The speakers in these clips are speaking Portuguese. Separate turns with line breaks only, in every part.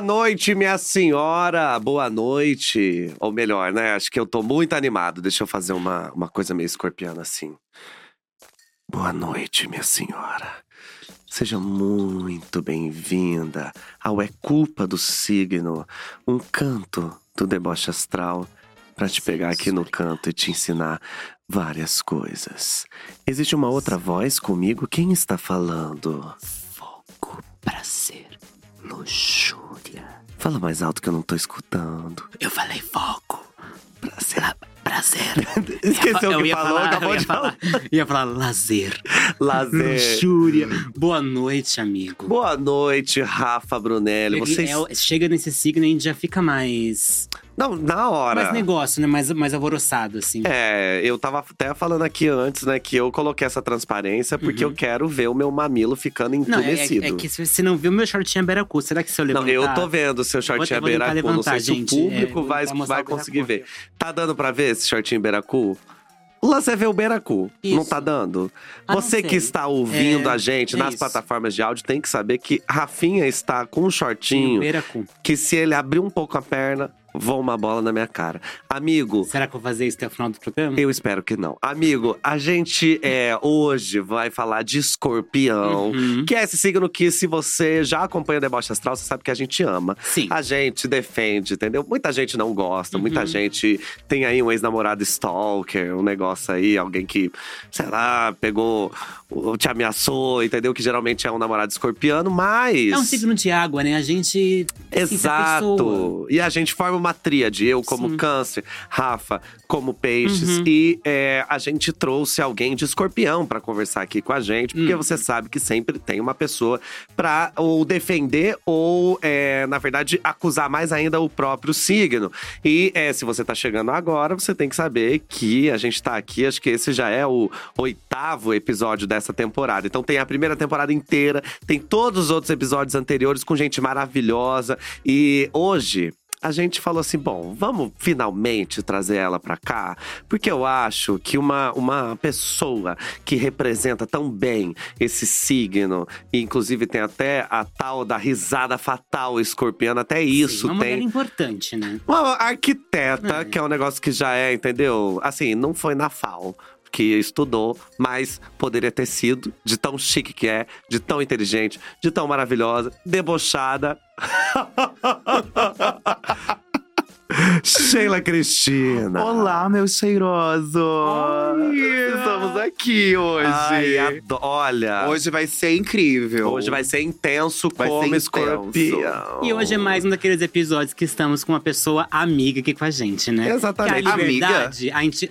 Boa noite, minha senhora. Boa noite. Ou melhor, né? Acho que eu tô muito animado. Deixa eu fazer uma, uma coisa meio escorpiana assim. Boa noite, minha senhora. Seja muito bem-vinda ao É Culpa do Signo, um canto do deboche astral para te pegar aqui no canto e te ensinar várias coisas. Existe uma outra voz comigo? Quem está falando?
Fogo, prazer, luxúria.
Fala mais alto que eu não tô escutando.
Eu falei fogo,
Prazer.
prazer.
Esqueceu o que falou,
falar,
acabou de falar.
falar, ia falar lazer,
Lazer.
luxúria. Boa noite, amigo.
Boa noite, Rafa Brunelli. Vocês.
É, chega nesse signo e a gente já fica mais.
Não, na hora.
Mais negócio, né? Mais, mais alvoroçado, assim.
É, eu tava até falando aqui antes, né, que eu coloquei essa transparência porque eu quero ver o meu mamilo ficando
Uhum. Não, é,
entumecido.
é, é que se você não viu, meu shortinho é beiracu. Será que se eu
Não,
levantar…
eu tô vendo o seu shortinho
tentar
beiracu. Não sei
levantar,
se o
gente.
público
É,
vai, vai conseguir ver. Tá dando pra ver esse shortinho beiracu? O lance é ver o beiracu. Não
Isso.
tá dando?
Ah, não
Você que está ouvindo
É,
a gente
é
nas
isso.
plataformas de áudio tem que saber que Rafinha está com um shortinho que se ele abrir um pouco a perna, voa uma bola na minha cara. Amigo,
Será que eu vou fazer isso até o final do programa?
eu espero que não. Amigo, a gente é, hoje vai falar de escorpião.
Uhum.
Que é esse signo que, se você já acompanha o Deboche Astral, você sabe que a gente ama.
Sim.
A gente defende, entendeu? Muita gente não gosta, muita
Uhum.
gente tem aí um ex-namorado stalker, um negócio aí, alguém que, sei lá, pegou, ou te ameaçou, entendeu? Que geralmente é um namorado escorpiano, mas.
É um signo de água, né? A gente. a
Exato. E a gente forma uma tríade. Eu como
Sim.
câncer, Rafa como peixes.
Uhum.
E é, a gente trouxe alguém de escorpião pra conversar aqui com a gente. Porque
Hum.
você sabe que sempre tem uma pessoa pra ou defender ou, é, na verdade, acusar mais ainda o próprio signo. E é, se você tá chegando agora, você tem que saber que a gente tá aqui. Acho que esse já é o oitavo episódio dessa temporada. Então tem a primeira temporada inteira, tem todos os outros episódios anteriores com gente maravilhosa. E hoje a gente falou assim: bom, vamos finalmente trazer ela pra cá, porque eu acho que uma, uma pessoa que representa tão bem esse signo, e inclusive tem até a tal da risada fatal escorpiana, até isso
Sim, uma
tem.
importante, né?
Uma arquiteta,
É.
que é um negócio que já é, entendeu? Assim, não foi na FAO que estudou, mas poderia ter sido, de tão chique que é, de tão inteligente, de tão maravilhosa, debochada. Sheila Cristina.
Olá, meus cheirosos! Estamos aqui hoje.
Ai, olha. Hoje,
Hoje vai ser incrível.
vai ser intenso
Vai
como
ser intenso.
escorpião.
E hoje é mais um daqueles episódios que estamos com uma pessoa amiga aqui com a gente, né?
Exatamente.
Que a liberdade, a gente.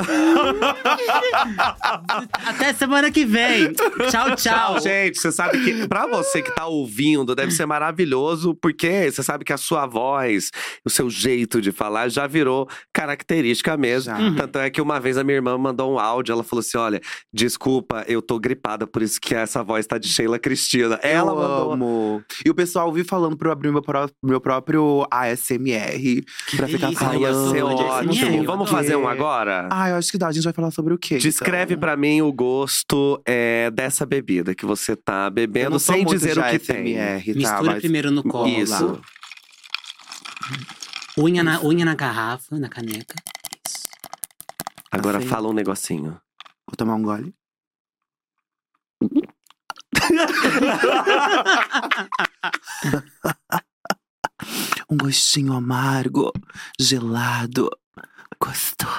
Até semana que vem. Tchau, tchau.
Tchau, gente. Você sabe que, pra você que tá ouvindo, deve ser maravilhoso, porque você sabe que a sua voz, o seu jeito de falar já virou característica mesmo.
Já.
Uhum.
Tanto é que uma vez a minha irmã mandou um áudio, ela falou assim: olha, desculpa, eu tô gripada, por isso que essa voz tá de Sheila Cristina. Ela
eu
mandou.
amo. E o pessoal ouviu falando pra eu abrir meu, pró- meu próprio ASMR. pra ficar
delícia,
Ai, ia
falando.
ser ótimo. Vamos fazer um agora?
Ah, eu acho que dá. A gente vai falar sobre o quê?
Descreve
então?
pra mim o gosto é, dessa bebida que você tá bebendo sem
muito
dizer o que tem.
ASMR, tá?
Mistura
Mas
primeiro no colo.
Isso.
lá. Unha na, unha na garrafa, na caneca. Isso.
Agora
Assim.
fala um negocinho.
Vou tomar um gole. um gostinho amargo, gelado, gostoso.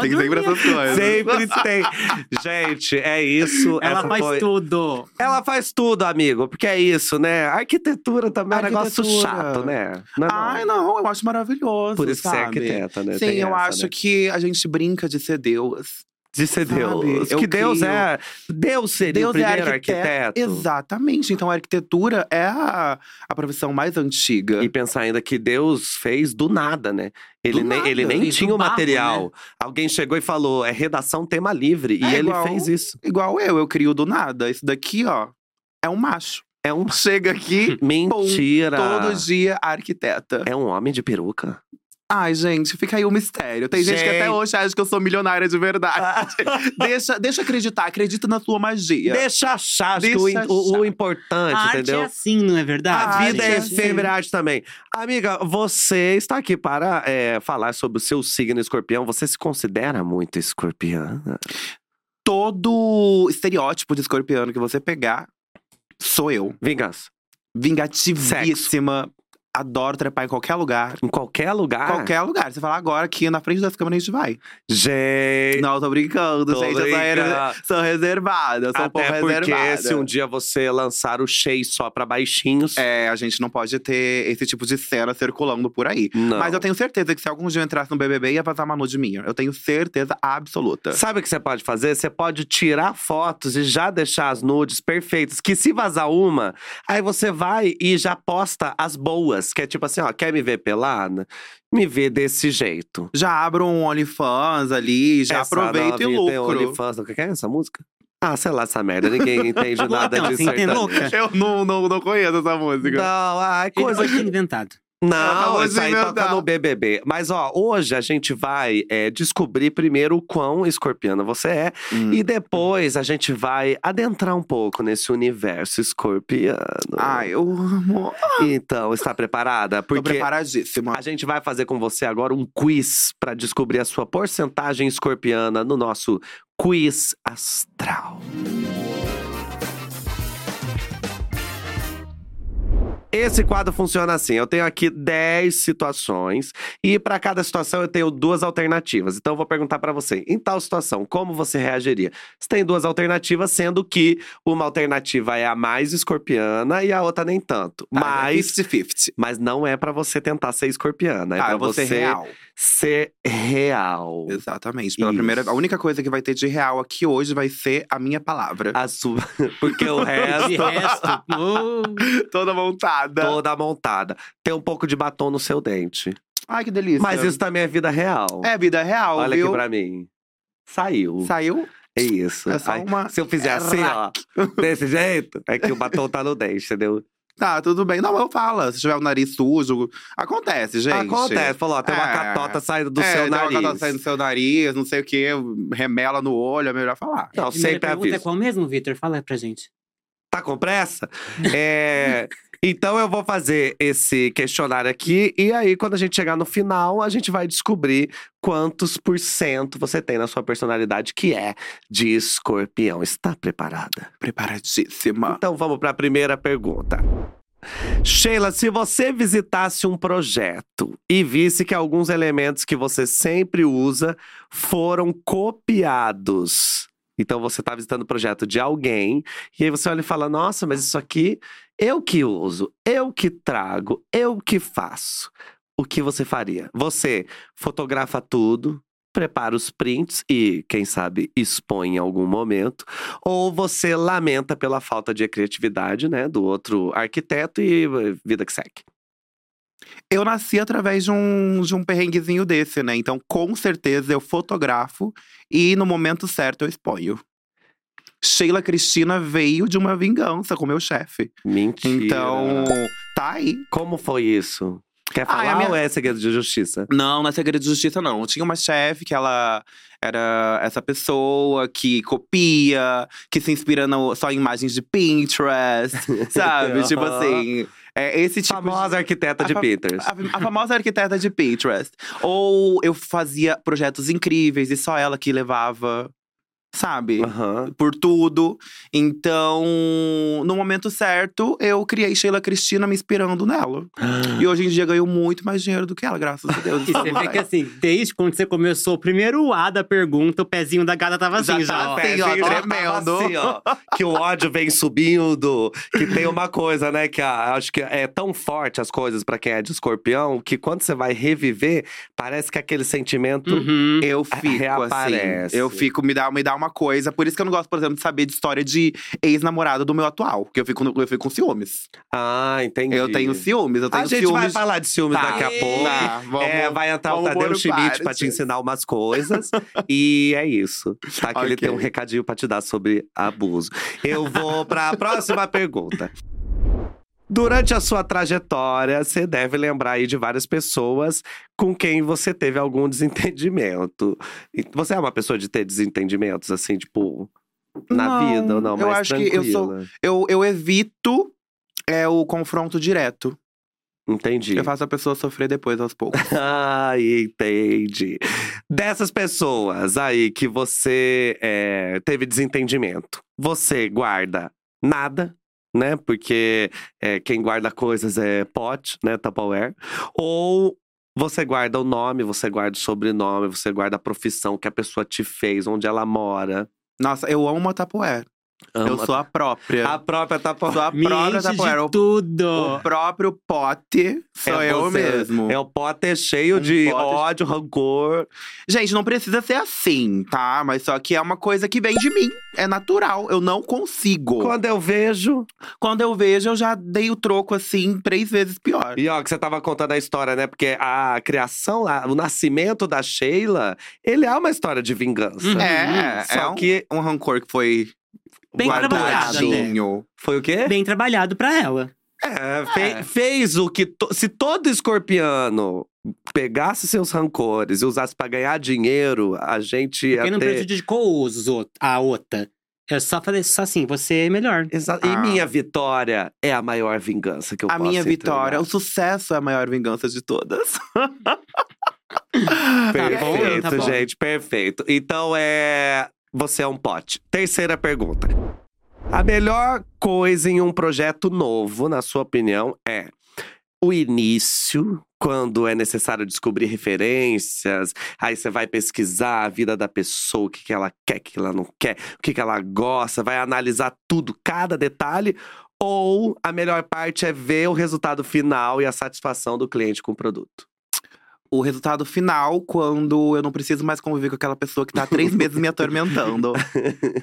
Tem sempre
dormiu.
essas coisas.
Sempre tem. Gente, é isso.
Ela faz
foi-
tudo.
Ela faz tudo, amigo. Porque é isso, né? Arquitetura também é um negócio
Arquitetura.
chato, né? Não é não?
Ai, não, eu acho maravilhoso.
Por isso que você é
sabe?
arquiteta, né?
Sim,
Tem
eu
essa,
acho
né?
que a gente brinca de ser Deus.
De ser
sabe?
Deus.
Eu
que Deus é. Deus seria
Deus
o primeiro
é arquiteto.
arquiteto.
Exatamente. Então a arquitetura é a, a profissão mais antiga.
E pensar ainda que Deus fez do nada, né? Ele,
Do
nem,
nada.
ele nem
Fez
tinha o
barro,
material. Alguém chegou e falou: é redação tema livre. e
É
ele
igual-
fez isso.
Igual eu, eu crio do nada. Isso daqui, ó, é um macho.
É um.
Chega aqui,
Mentira!
todo dia arquiteta.
É um homem de peruca.
Ai, gente, fica aí o mistério. Tem gente, que até
Gente.
hoje acha que eu sou milionária de verdade. deixa, deixa acreditar, acredita na sua magia.
Deixa achar, que o,
Deixa
o- o
achar.
importante,
A arte
entendeu?
é assim, não é verdade?
A vida é
gente.
efêmera, a arte também. Amiga, você está aqui para é, falar sobre o seu signo escorpião. Você se considera muito escorpiana?
Todo estereótipo de escorpiano que você pegar, sou eu.
Vingança.
Vingativíssima. Adoro trepar em qualquer lugar.
Em qualquer lugar?
Qualquer lugar. Você fala agora aqui na frente das câmeras a gente vai.
Gente.
Não, tô brincando,
Tô
gente. Eu sou, reservada. Eu sou um pouco
Até porque
reservada.
se um dia você lançar o Shea só pra baixinhos.
É, a gente não pode ter esse tipo de cena circulando por aí.
Não.
Mas eu tenho certeza que se algum dia eu entrasse no BBB, ia vazar uma nude minha. Eu tenho certeza absoluta.
Sabe o que você pode fazer? Você pode tirar fotos e já deixar as nudes perfeitas. Que se vazar uma, aí você vai e já posta as boas. Que é tipo assim, ó, quer me ver pelada? Me vê desse jeito.
Já abro um OnlyFans ali, já
Essa
aproveito e
novinha tem
lucro.
OnlyFans. O que é essa música? Ah, sei lá, essa merda. Ninguém entende nada disso.
louca?
Eu não, não, não conheço essa música.
Não, ai,
Ele
coisa
ter inventado.
Não, isso aí
inventar.
toca no BBB. Mas, ó, hoje a gente vai é, descobrir primeiro o quão escorpiana você é.
Hum.
E depois a gente vai adentrar um pouco nesse universo escorpiano.
Ai, eu amo.
Então, está preparada?
Tô
Porque
preparadíssima.
a gente vai fazer com você agora um quiz para descobrir a sua porcentagem escorpiana no nosso quiz astral. Esse quadro funciona assim: eu tenho aqui 10 situações e para cada situação eu tenho duas alternativas. Então eu vou perguntar para você, em tal situação, como você reagiria? Você tem duas alternativas, sendo que uma alternativa é a mais escorpiana e a outra nem tanto.
Tá,
Mas
50-50.
mas não é pra você tentar ser escorpiana, é
Ah, vou
você
ser real.
Ser real.
Exatamente. Pela
Isso.
primeira, a única coisa que vai ter de real aqui hoje vai ser a minha palavra.
A sua, porque o resto
De resto, oh,
Toda montada.
toda montada. Tem um pouco de batom no seu dente.
Ai, que delícia.
Mas isso também é vida real.
é vida real,
Olha
viu?
aqui pra mim. Saiu.
Saiu.
É isso.
É só
Aí,
uma-
Se eu fizer assim, ó, desse jeito, é que o batom tá no dente, entendeu?
Tá, tudo bem. Não, eu falo. Se tiver o nariz sujo. Acontece, gente.
Acontece. Falou, ó, tem uma
É.
catota saindo do
é,
seu
tem uma
nariz.
catota saindo do seu nariz, não sei o quê, remela no olho, é melhor falar.
Não, sempre
pergunta
aviso.
é qual mesmo, Vitor? Fala aí pra gente.
Tá com pressa? É, então eu vou fazer esse questionário aqui e aí quando a gente chegar no final, a gente vai descobrir quantos por cento você tem na sua personalidade que é de escorpião. Está preparada?
Preparadíssima.
Então vamos para a primeira pergunta. Sheila, se você visitasse um projeto e visse que alguns elementos que você sempre usa foram copiados. Então você está visitando o projeto de alguém e aí você olha e fala: "Nossa, mas isso aqui eu que uso, eu que trago, eu que faço". O que você faria? Você fotografa tudo, prepara os prints e, quem sabe, expõe em algum momento, ou você lamenta pela falta de criatividade, né, do outro arquiteto e eh, vida que segue.
Eu nasci através de um, de um perrenguezinho desse, né? Então, com certeza, eu fotografo e no momento certo eu exponho. Sheila Cristina veio de uma vingança com meu chefe.
Mentira.
Então, tá aí.
como foi isso? Quer falar
Ai, a minha-
ou é segredo de justiça?
Não, não é segredo de justiça, não. Tinha uma chefe que ela era essa pessoa que copia, que se inspira no- só em imagens de Pinterest, sabe? tipo assim. É esse tipo de-
Famosa arquiteta
a
de
fa-
Peters.
A, a famosa arquiteta de Pinterest. Ou eu fazia projetos incríveis e só ela que levava, sabe?
Aham.
Por tudo. Então, no momento certo, eu criei Sheila Cristina me inspirando nela. E hoje em dia ganho muito mais dinheiro do que ela, graças a Deus.
E você vê que assim, desde quando você começou o primeiro A da pergunta, o pezinho da gata tava assim
Já
já.
tá
ó.
assim, ó, tremendo.
assim, ó, que o ódio vem subindo. Que tem uma coisa, né? Que a- acho que é tão forte as coisas pra quem é de escorpião que quando você vai reviver, parece que aquele sentimento.
Uhum.
Eu fico
Reaparece.
assim. Eu fico, me dá, me dá uma coisa. Por isso que eu não gosto, por exemplo, de saber de história de ex-namorado do meu atual. Porque eu fico, eu fico com ciúmes.
Ah, entendi.
Eu tenho ciúmes, eu tenho
A gente
ciúmes.
vai falar de ciúmes
Tá.
daqui a pouco.
Tá, vamos-
é, vai entrar o Tadeu Schmidt pra te ensinar umas coisas. e é isso. Tá? Que ele
Ok.
tem um recadinho pra te dar sobre abuso. Eu vou pra próxima pergunta. Durante a sua trajetória, você deve lembrar aí de várias pessoas com quem você teve algum desentendimento. Você é uma pessoa de ter desentendimentos, assim, tipo, na
Não,
vida ou não?
eu
mais
acho que eu sou-
tranquila?
Eu, eu evito é, o confronto direto.
Entendi.
Eu faço a pessoa sofrer depois, aos poucos.
Ah, entendi. Dessas pessoas aí que você é, teve desentendimento, você guarda nada, né? Porque é, quem guarda coisas é pote, né? Tupperware. Ou você guarda o nome, você guarda o sobrenome, você guarda a profissão que a pessoa te fez, onde ela mora.
Nossa, eu amo a Tupperware. Eu
Ama-
sou a própria.
a própria Tupperware.
Sou a própria
enche
Tupperware.
de tudo.
o próprio pote sou
É
eu mesmo.
É o pote cheio
Um
de
pote-
ódio, rancor.
Gente, não precisa ser assim, tá? Mas só que é uma coisa que vem de mim. É natural. Eu não consigo.
Quando eu vejo,
Quando eu vejo, eu já dei o troco assim, três vezes pior.
E ó, que você tava contando a história, né? Porque a criação lá, o nascimento da Sheila, ele é uma história de vingança.
Uhum.
É,
Só
é um,
que
um rancor que foi
Bem
trabalhado,
guardadinho.
foi o quê?
Bem trabalhado pra ela.
É, fe-
É.
fez o que. to- se todo escorpiano pegasse seus rancores e usasse pra ganhar dinheiro, a gente ia
Quem não
ter.
prejudicou os, out- a outra. Eu só falei só assim, você é melhor.
Exa-
Ah.
E minha vitória é a maior vingança que eu
A
posso
minha
entregar.
vitória, o sucesso é a maior vingança de todas.
Perfeito,
Tá bom.
gente, perfeito. Então é. Você é um pote. Terceira pergunta. A melhor coisa em um projeto novo, na sua opinião, é o início, quando é necessário descobrir referências, aí você vai pesquisar a vida da pessoa, o que, que ela quer, o que ela não quer, o que, que ela gosta, vai analisar tudo, cada detalhe. Ou a melhor parte é ver o resultado final e a satisfação do cliente com o produto.
O resultado final, quando eu não preciso mais conviver com aquela pessoa que tá há três meses me atormentando.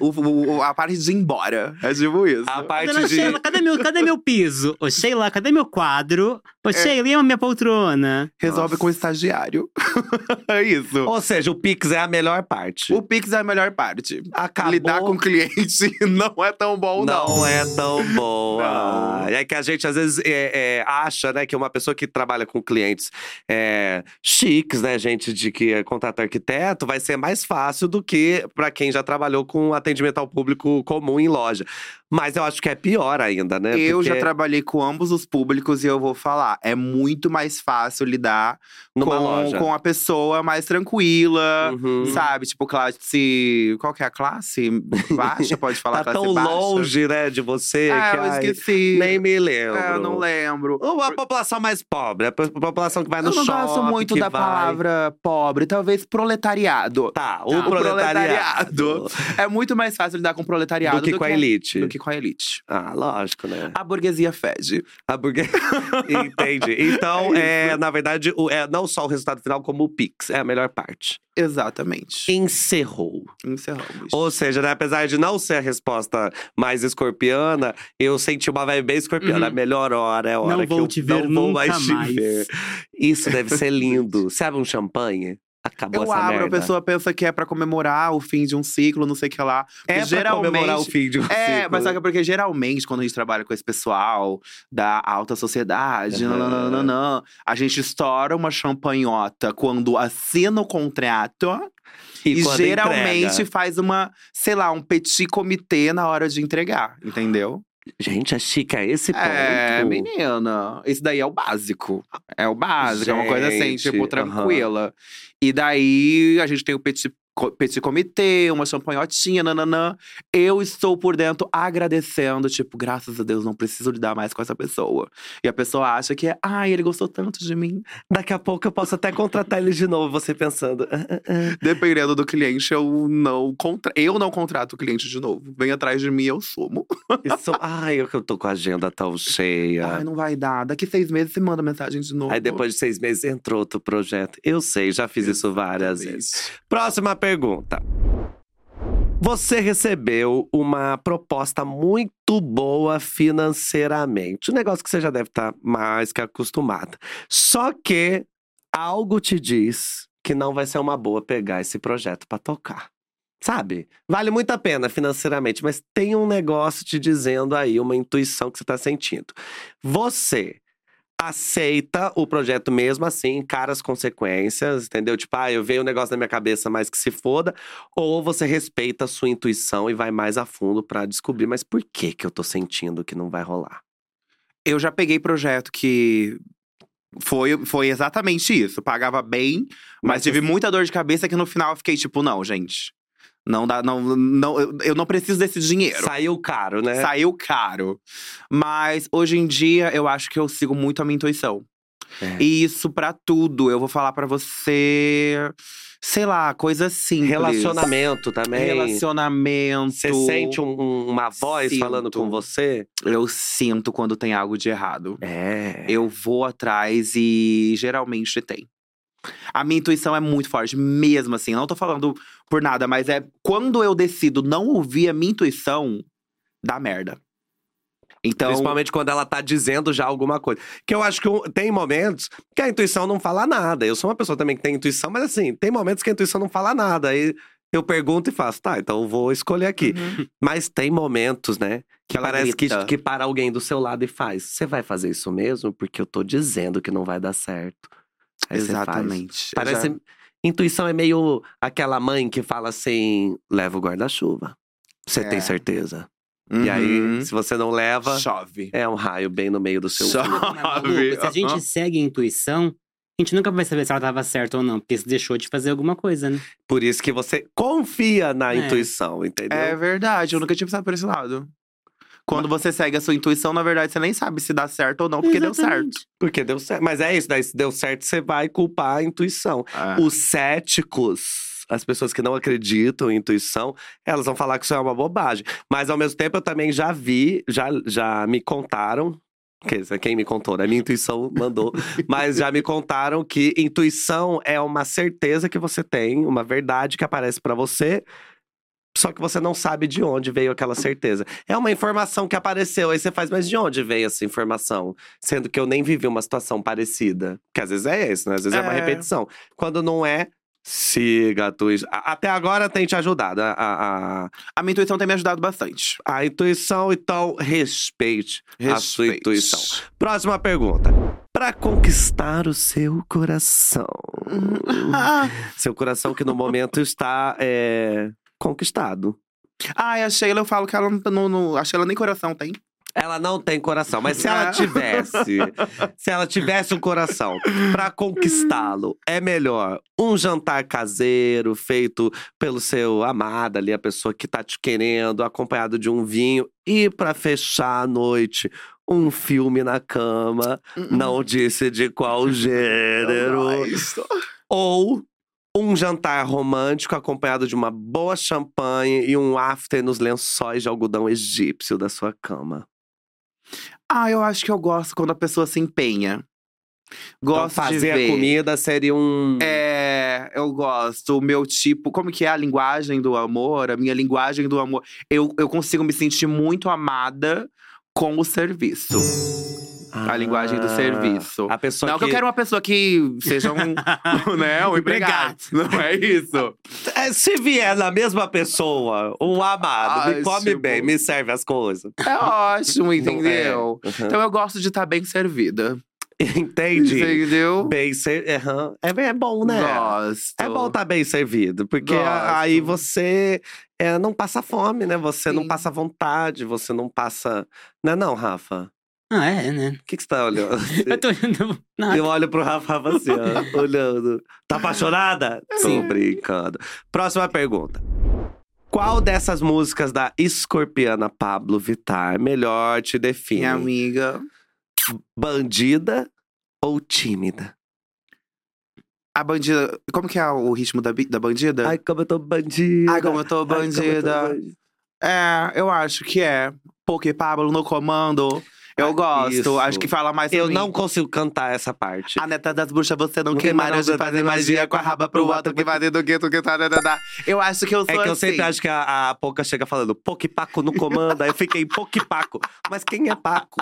O- o- a parte de ir embora. É tipo isso.
A parte
Dona
de.
Sheila, cadê meu, cadê meu piso? Ô, Sheila, cadê meu quadro? Ô, Sheila, e a minha poltrona?
Resolve
Nossa.
com o estagiário. é isso.
Ou seja, o Pix é a melhor parte.
O Pix é a melhor parte.
Acabou.
Lidar com o cliente não é tão bom, não.
Não é tão boa.
Não.
É que a gente às vezes é, é, acha, né, que uma pessoa que trabalha com clientes é, chiques, né, gente de que é contrata arquiteto, vai ser mais fácil do que para quem já trabalhou com atendimento ao público comum em loja. Mas eu acho que é pior ainda, né?
Eu já
Porque
trabalhei com ambos os públicos e eu vou falar, é muito mais fácil lidar
numa
com,
loja.
com a pessoa mais tranquila,
Uhum.
sabe? Tipo, classe. Qual que é a classe? Baixa, pode falar
Tá
classe
tão
baixa.
longe, né, de você
Ah,
que
eu
ai,
esqueci.
nem me lembro.
É, eu não lembro.
Ou a população mais pobre, a po- população que vai no
eu não
shopping,
gosto muito
que
da
vai-
palavra pobre, talvez proletariado.
Tá, o
Tá. O
proletariado.
É muito mais fácil lidar com o proletariado
Do que com a elite.
Do que com a elite.
Ah, lógico, né?
A burguesia fede.
A burguesia. Entendi. Então, é, na verdade, o- é não só o resultado final, como o Pix. É a melhor parte.
Exatamente.
Encerrou.
Encerramos.
Ou seja, né, apesar de não ser a resposta mais escorpiana, eu senti uma vibe bem escorpiana.
Uhum.
A melhor hora é a hora
Não
que
vou
eu
te ver
não vou
nunca
mais te
mais.
ver. Isso deve ser lindo. Sabe um champanhe? Acabou
Eu
essa
abro,
merda.
a pessoa pensa que é pra comemorar o fim de um ciclo, não sei o que lá.
É pra comemorar o fim de um
É,
ciclo.
mas só que é porque geralmente, quando a gente trabalha com esse pessoal da alta sociedade,
Aham.
nananana, a gente estoura uma champanhota quando assina o contrato e,
quando
geralmente
entrega?
faz uma, sei lá, um petit comitê na hora de entregar, entendeu?
Gente, é chique a esse ponto.
É, menina, isso daí é o básico. É o básico, é uma coisa assim,
Gente,
tipo, tranquila. E daí a gente tem o petit, petit comitê, uma champanhotinha, nananã. Eu estou por dentro agradecendo, tipo, graças a Deus, não preciso lidar mais com essa pessoa. E a pessoa acha que é, ai, ele gostou tanto de mim.
Daqui a pouco eu posso até contratar ele de novo, você pensando. "Ah, ah, ah."
Dependendo do cliente, eu não, contra... eu não contrato o cliente de novo. Vem atrás de mim, eu sumo.
Isso, ai, eu tô com a agenda tão cheia.
Ai, não vai dar. Daqui seis meses você manda mensagem de novo.
Aí depois de seis meses entrou outro projeto. Eu sei, já fiz isso várias vezes. Próxima pergunta. Você recebeu uma proposta muito boa financeiramente. Um negócio que você já deve estar mais que acostumada. Só que algo te diz que não vai ser uma boa pegar esse projeto pra tocar. Sabe? Vale muito a pena financeiramente, mas tem um negócio te dizendo aí, uma intuição que você tá sentindo. Você aceita o projeto mesmo assim, encara as consequências, entendeu? Tipo, ah, eu veio um negócio na minha cabeça, mas que se foda. Ou você respeita a sua intuição e vai mais a fundo pra descobrir, mas por que que eu tô sentindo que não vai rolar?
Eu já peguei projeto que foi, foi exatamente isso. Pagava bem, mas,
Mas
tive muita dor de cabeça que no final eu fiquei tipo, não, gente. Não dá, não, não, eu- eu não preciso desse dinheiro.
Saiu caro, né?
Saiu caro. Mas hoje em dia eu acho que eu sigo muito a minha intuição.
É.
E isso pra tudo. Eu vou falar pra você, sei lá, coisa simples.
Relacionamento também.
Relacionamento.
Você sente um- uma voz
Sinto.
falando com você?
Eu sinto quando tem algo de errado.
É.
Eu vou atrás e geralmente tem. A minha intuição é muito forte, mesmo assim. Não tô falando por nada, mas é quando eu decido não ouvir a minha intuição, dá merda. Então,
Principalmente quando ela tá dizendo já alguma coisa. Que eu acho que tem momentos que a intuição não fala nada. Eu sou uma pessoa também que tem intuição, mas assim, tem momentos que a intuição não fala nada. Aí eu pergunto e faço, tá, então eu vou escolher aqui.
Uhum.
Mas tem momentos, né? Que
ela
parece que, que para alguém do seu lado e faz. Você vai fazer isso mesmo? Porque eu tô dizendo que não vai dar certo. Aí
exatamente.
Parece.
já-
Intuição é meio aquela mãe que fala assim: leva o guarda-chuva. Você
É.
tem certeza? E aí,
Uhum.
se você não leva,
chove.
é um raio bem no meio do seu
Chove.
se a gente segue a intuição, a gente nunca vai saber se ela tava certa ou não, porque você deixou de fazer alguma coisa, né?
Por isso que você confia na
É.
intuição, entendeu?
É verdade, eu nunca tinha pensado por esse lado. Quando você segue a sua intuição, na verdade, você nem sabe se dá certo ou não, porque deu certo.
Exatamente.
Porque deu certo. Mas é isso, daí se deu certo, você vai culpar a intuição.
É.
Os céticos, as pessoas que não acreditam em intuição, elas vão falar que isso é uma bobagem. Mas ao mesmo tempo eu também já vi, já, já me contaram. Quer dizer, quem me contou, né? Minha intuição mandou. Mas já me contaram que intuição é uma certeza que você tem, uma verdade que aparece pra você. Só que você não sabe de onde veio aquela certeza. É uma informação que apareceu, aí você faz, mas de onde veio essa informação? Sendo que eu nem vivi uma situação parecida. Que às vezes é isso, né? Às vezes é, uma
É.
repetição. Quando não é, siga a tua. Até agora tem te ajudado. A, a, a-
A minha intuição tem me ajudado bastante.
a intuição, então respeite, a sua
Respeite.
intuição. Próxima pergunta. Pra conquistar o seu coração. Seu coração que no momento está é, conquistado.
Ai, a Sheila, eu falo que ela não, não. A Sheila nem coração tem.
Ela não tem coração, mas se ela tivesse, se ela tivesse um coração pra conquistá-lo, é melhor um jantar caseiro feito pelo seu amado ali, a pessoa que tá te querendo, acompanhado de um vinho e pra fechar a noite, um filme na cama, não disse de qual gênero, ou um jantar romântico acompanhado de uma boa champanhe e um after nos lençóis de algodão egípcio da sua cama.
Ah, eu acho que eu gosto quando a pessoa se empenha.
Então,
Gosto de
fazer
ver.
a comida seria um.
É, eu gosto. O meu tipo, como que é a linguagem do amor? A minha linguagem do amor. Eu, eu consigo me sentir muito amada com o serviço. A linguagem do
Ah,
serviço.
A pessoa
Não que eu quero uma pessoa que seja um, né, um empregado. Não é isso.
É, Se vier na mesma pessoa, um amado, me come
tipo-
bem, me serve as coisas.
É ótimo,
Não é.
entendeu?
Uhum.
Então eu gosto de estar bem servida.
Entendi.
Entendeu?
Bem ser... aham. é, é bom, né?
Gosto.
É bom estar bem servido, porque
Gosto.
aí você é, não passa fome, né? Você não
Sim.
passa vontade, você não passa. Não é não, Rafa?
Ah, é, né?
O que, que você tá olhando?
Eu tô indo. Nada.
Eu olho pro Rafa Rafa assim, ó, olhando. Tá apaixonada?
Sim.
Tô brincando. Próxima pergunta. Qual dessas músicas da escorpiana Pablo Vittar melhor te define?
Minha amiga.
Bandida ou tímida?
A bandida. Como que é o ritmo da, da bandida?
Ai, como eu tô bandida.
Ai, como eu tô
Ai, como eu tô
bandida.
bandida.
É, eu acho que é. Porque Pablo no comando. Eu gosto.
isso.
Acho que fala mais sobre
Eu
mim.
não consigo cantar essa parte.
A neta das bruxas, você não
Não
não, de fazer magia com a raba pro alto, que vai do que tá, tá, tá, tá. Eu acho que eu sou
É que eu
assim.
sempre acho que a, a Poca chega falando Poque Paco no comando, aí eu fiquei Poque Paco. Mas quem é Paco?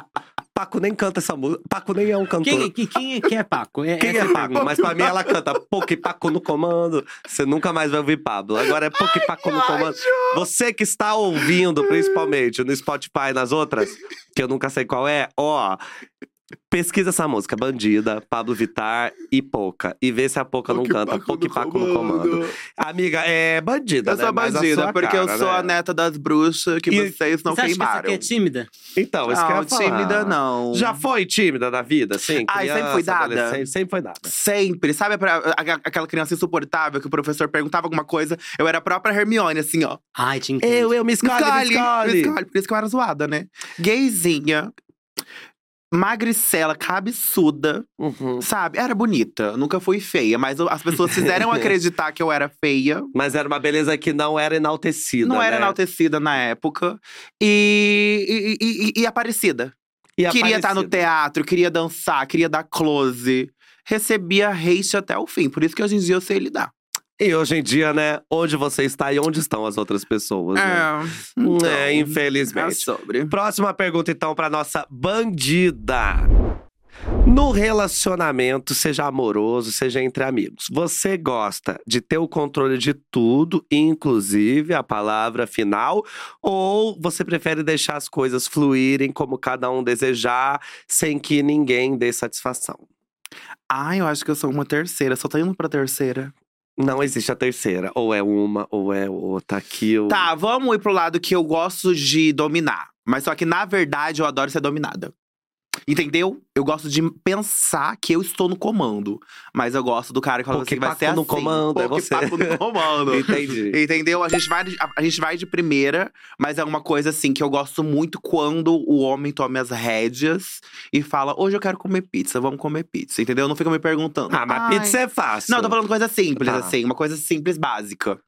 Paco nem canta essa música. Paco nem é um cantor.
Quem, quem, quem, é, quem é Paco? É,
Quem é
a
Paco?
pergunta.
Mas pra mim ela canta Poque Paco no comando. Você nunca mais vai ouvir Pablo. Agora é Poque Paco no comando. Você que está ouvindo, principalmente no Spotify e nas outras, que eu nunca sei qual é, ó. Pesquisa essa música, Bandida, Pablo Vittar e Poca. E vê se a Poca não canta Poque Paco no comando. Amiga, é bandida,
Eu
né?
sou
Mas a
bandida,
sua
porque eu
cara,
sou
né?
a neta das bruxas que
E-
vocês não
Você acha que essa
queimaram.
aqui é tímida?
Então, isso que eu
não,
falar.
tímida não.
Já foi tímida na vida, assim?
Ai, sempre foi dada.
adolescente, Sempre foi dada.
Sempre. Sabe pra- a- aquela criança insuportável que o professor perguntava alguma coisa? Eu era a própria Hermione, assim, ó.
Ai, te entendo.
Eu, eu, me escolhe, me escolhe.
me escolhe. Por isso que eu era zoada, né? Gayzinha. Magricela, cabeçuda,
Uhum.
sabe? Era bonita, nunca fui feia, mas as pessoas fizeram acreditar que eu era feia.
Mas era uma beleza que não era enaltecida.
Não era
né?
enaltecida na época. E, e, e, e- aparecida.
E
Queria estar no
aparecida.
teatro, queria dançar, queria dar close. Recebia hate até o fim. Por isso que hoje em dia eu sei lidar.
E hoje em dia, né? Onde você está e onde estão as outras pessoas, né?
então,
É,
é
infelizmente.
sobre.
Próxima pergunta, então, pra nossa bandida. No relacionamento, seja amoroso, seja entre amigos, você gosta de ter o controle de tudo, inclusive a palavra final, ou você prefere deixar as coisas fluírem como cada um desejar, sem que ninguém dê satisfação?
Ai, eu acho que eu sou uma terceira. Só tô indo pra terceira.
Não existe a terceira, ou é uma, ou é outra. Aqui eu...
Tá, vamos ir pro lado que eu gosto de dominar. Mas só que, na verdade, eu adoro ser dominada. Entendeu? Eu gosto de pensar que eu estou no comando. Mas eu gosto do cara que fala
Porque
assim, vai
papo
ser
no
assim.
comando, é
Porque
você.
papo no comando.
Entendi.
Entendeu? A gente, vai, de- a, a gente vai de primeira, mas é uma coisa assim que eu gosto muito quando o homem toma as rédeas e fala: hoje eu quero comer pizza, vamos comer pizza. Entendeu? Não fica me perguntando.
Ah, mas
"Ai,
pizza é fácil.
Não, tô falando coisa simples,
Tá.
assim, uma coisa simples, básica.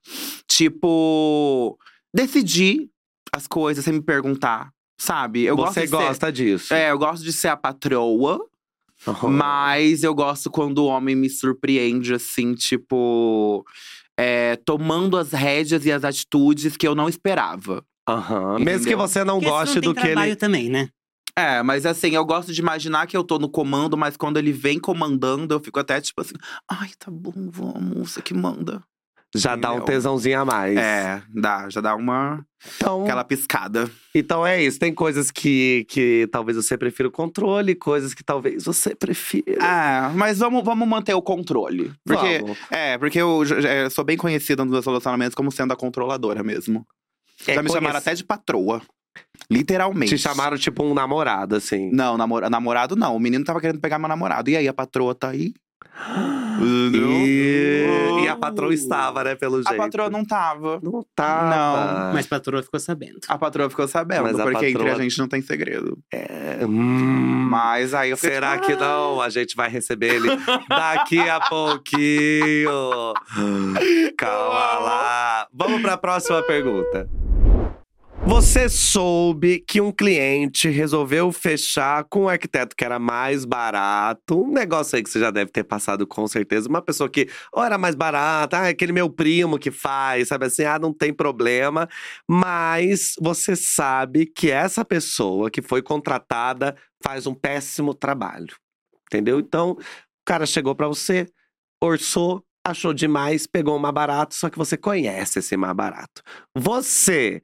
Tipo, decidir as coisas sem me perguntar, sabe? Eu gosto
Você
ser-
gosta disso.
É, eu gosto de ser a patroa,
Uhum.
mas eu gosto quando o homem me surpreende, assim, tipo. é, tomando as rédeas e as atitudes que eu não esperava.
Aham.
Entendeu?
Mesmo que você não
Porque
goste
tem
do que
trabalho
ele.
também, né?
É, mas assim, eu gosto de imaginar que eu tô no comando, mas quando ele vem comandando, eu fico até tipo assim, ai, tá bom, vamos, você que manda.
Já dá um
Entendeu?
tesãozinho a mais.
É, dá, já dá uma
Então,
aquela piscada.
então é isso. Tem coisas que, que talvez você prefira o controle, coisas que talvez você prefira.
Ah, mas vamos, vamos manter o controle. Porque,
Vamos.
é, porque eu, já sou bem conhecida nos meus relacionamentos como sendo a controladora mesmo.
É
já me chamaram
conhece-
até de patroa. Literalmente.
Te chamaram tipo um namorado, assim.
Não, namora- namorado não. O menino tava querendo pegar meu namorado. E aí, a patroa tá aí? Não.
E, e a patroa estava, né, pelo jeito.
A patroa não tava.
Não tava.
Mas a patroa ficou sabendo.
A patroa ficou sabendo,
Mas a
porque entre a
patroa-
gente não tem segredo.
É, hum.
Mas aí eu fiquei,
Será
tipo,
que
"Ah".
não? A gente vai receber ele daqui a pouquinho. Calma lá. Vamos para a próxima pergunta. Você soube que um cliente resolveu fechar com um arquiteto que era mais barato. Um negócio aí que você já deve ter passado com certeza. Uma pessoa que ou era mais barata, ah, aquele meu primo que faz, sabe assim, ah, não tem problema. Mas você sabe que essa pessoa que foi contratada faz um péssimo trabalho. Entendeu? Então, o cara chegou pra você, orçou, achou demais, pegou um mais barato, só que você conhece esse mais barato. Você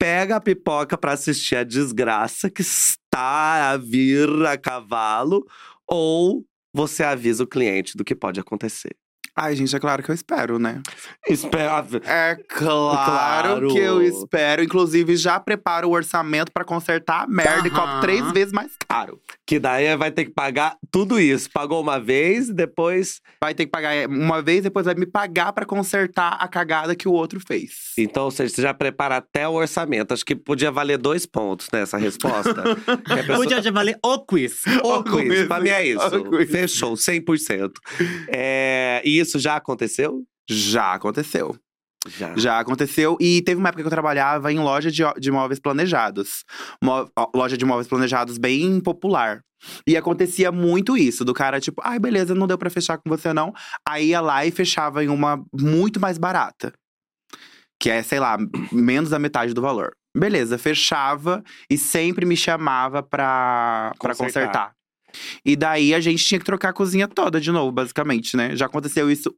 pega a pipoca pra assistir a desgraça que está a vir a cavalo ou você avisa o cliente do que pode acontecer.
Ai, gente, é claro que eu espero, né?
Espera.
É claro,
Claro.
que eu espero. Inclusive, já preparo o orçamento pra consertar a merda e cobro
Aham.
três vezes mais caro.
Que daí vai ter que pagar tudo isso. Pagou uma vez e depois.
Vai ter que pagar uma vez, depois vai me pagar pra consertar a cagada que o outro fez.
Então, ou seja, você já prepara até o orçamento. Acho que podia valer dois pontos nessa resposta. Pessoa-
Podia já valer o quiz.
O
O
quiz,
quiz.
pra mim é isso. Fechou, 100%. É, e isso já aconteceu?
Já aconteceu.
Já.
Já aconteceu. E teve uma época que eu trabalhava em loja de, de imóveis planejados. Mo- loja de imóveis planejados bem popular. E acontecia muito isso, do cara, tipo, ai, beleza, não deu pra fechar com você, não. Aí ia lá e fechava em uma muito mais barata. Que é, sei lá, menos da metade do valor. Beleza, fechava e sempre me chamava pra, pra
Consertar.
E daí a gente tinha que trocar a cozinha toda de novo, basicamente, né? Já aconteceu isso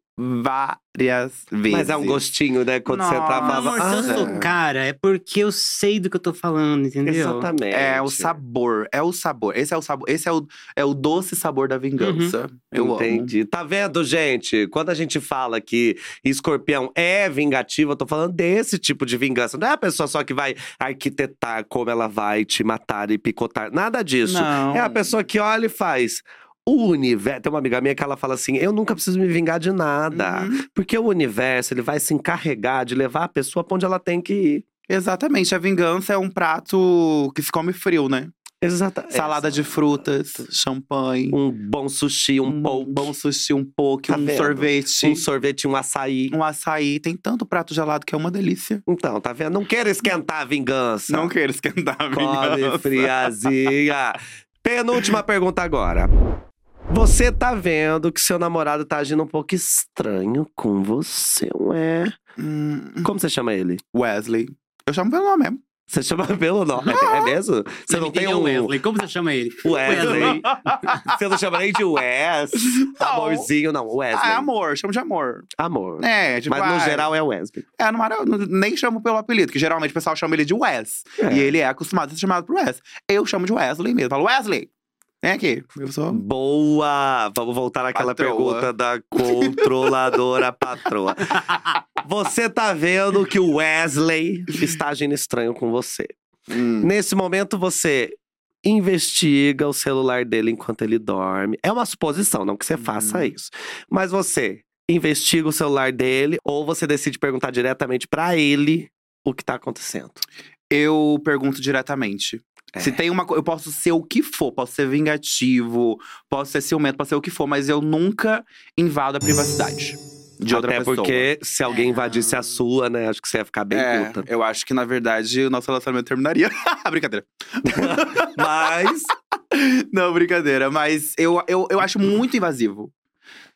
várias vezes.
Mas é um gostinho, né? Quando você
Nossa.
travava.
Amor, se eu sou
Ah,
cara, é porque eu sei do que eu tô falando, entendeu?
Exatamente.
É o sabor, é o sabor. Esse é o sabor, esse é o, é o doce sabor da vingança. Eu amo.
Entendi. Tá vendo, gente? Quando a gente fala que escorpião é vingativo, eu tô falando desse tipo de vingança. Não é a pessoa só que vai arquitetar como ela vai te matar e picotar. Nada disso.
Não.
É a pessoa que olha e faz. O universo. Tem uma amiga minha que ela fala assim: eu nunca preciso me vingar de nada.
Uhum.
Porque o universo ele vai se encarregar de levar a pessoa pra onde ela tem que ir.
Exatamente, a vingança é um prato que se come frio, né?
Exatamente.
Salada de frutas, champanhe,
Um bom sushi, um, poke,
bom sushi, um poke,
Tá
um
vendo?
sorvete,
um sorvete, um açaí.
um açaí. Tem tanto prato gelado que é uma delícia.
Então, tá vendo? Não quero esquentar a vingança.
Não quero esquentar a
Come
vingança.
friazinha. Penúltima pergunta agora. Você tá vendo que seu namorado tá agindo um pouco estranho com você, ué?
Hum,
Como você chama ele?
Wesley. Eu chamo pelo nome mesmo.
Você chama pelo nome? É mesmo? Você não tem
Quem é
um
o Wesley? Como você chama ele?
Wesley? Você não chama nem de Wes?
Não.
Amorzinho, não. Wesley.
Ah, é amor, chamo de amor.
Amor.
É, tipo,
Mas no
ah,
geral é Wesley.
É, no mar, eu não- nem chamo pelo apelido, que geralmente o pessoal chama ele de Wes.
É.
E ele é acostumado a ser chamado por Wes. Eu chamo de Wesley mesmo. Falo, Wesley, vem aqui. Eu sou.
Boa! Vamos voltar àquela
Patroa.
pergunta da controladora patroa. Você tá vendo que o Wesley está agindo estranho com você.
Hum.
Nesse momento, você investiga o celular dele enquanto ele dorme. É uma suposição, não que você faça
Uhum.
isso. Mas você investiga o celular dele ou você decide perguntar diretamente pra ele o que tá acontecendo.
Eu pergunto diretamente.
É.
Se tem uma. Eu posso ser o que for, posso ser vingativo, posso ser ciumento, posso ser o que for, mas eu nunca invado a privacidade de outra
Até
pessoa.
porque se alguém invadisse a sua, né? Acho que você ia ficar bem
É,
puta.
eu acho que, na verdade, o nosso relacionamento terminaria. brincadeira.
Mas
Não, brincadeira. Mas eu, eu, eu acho muito invasivo.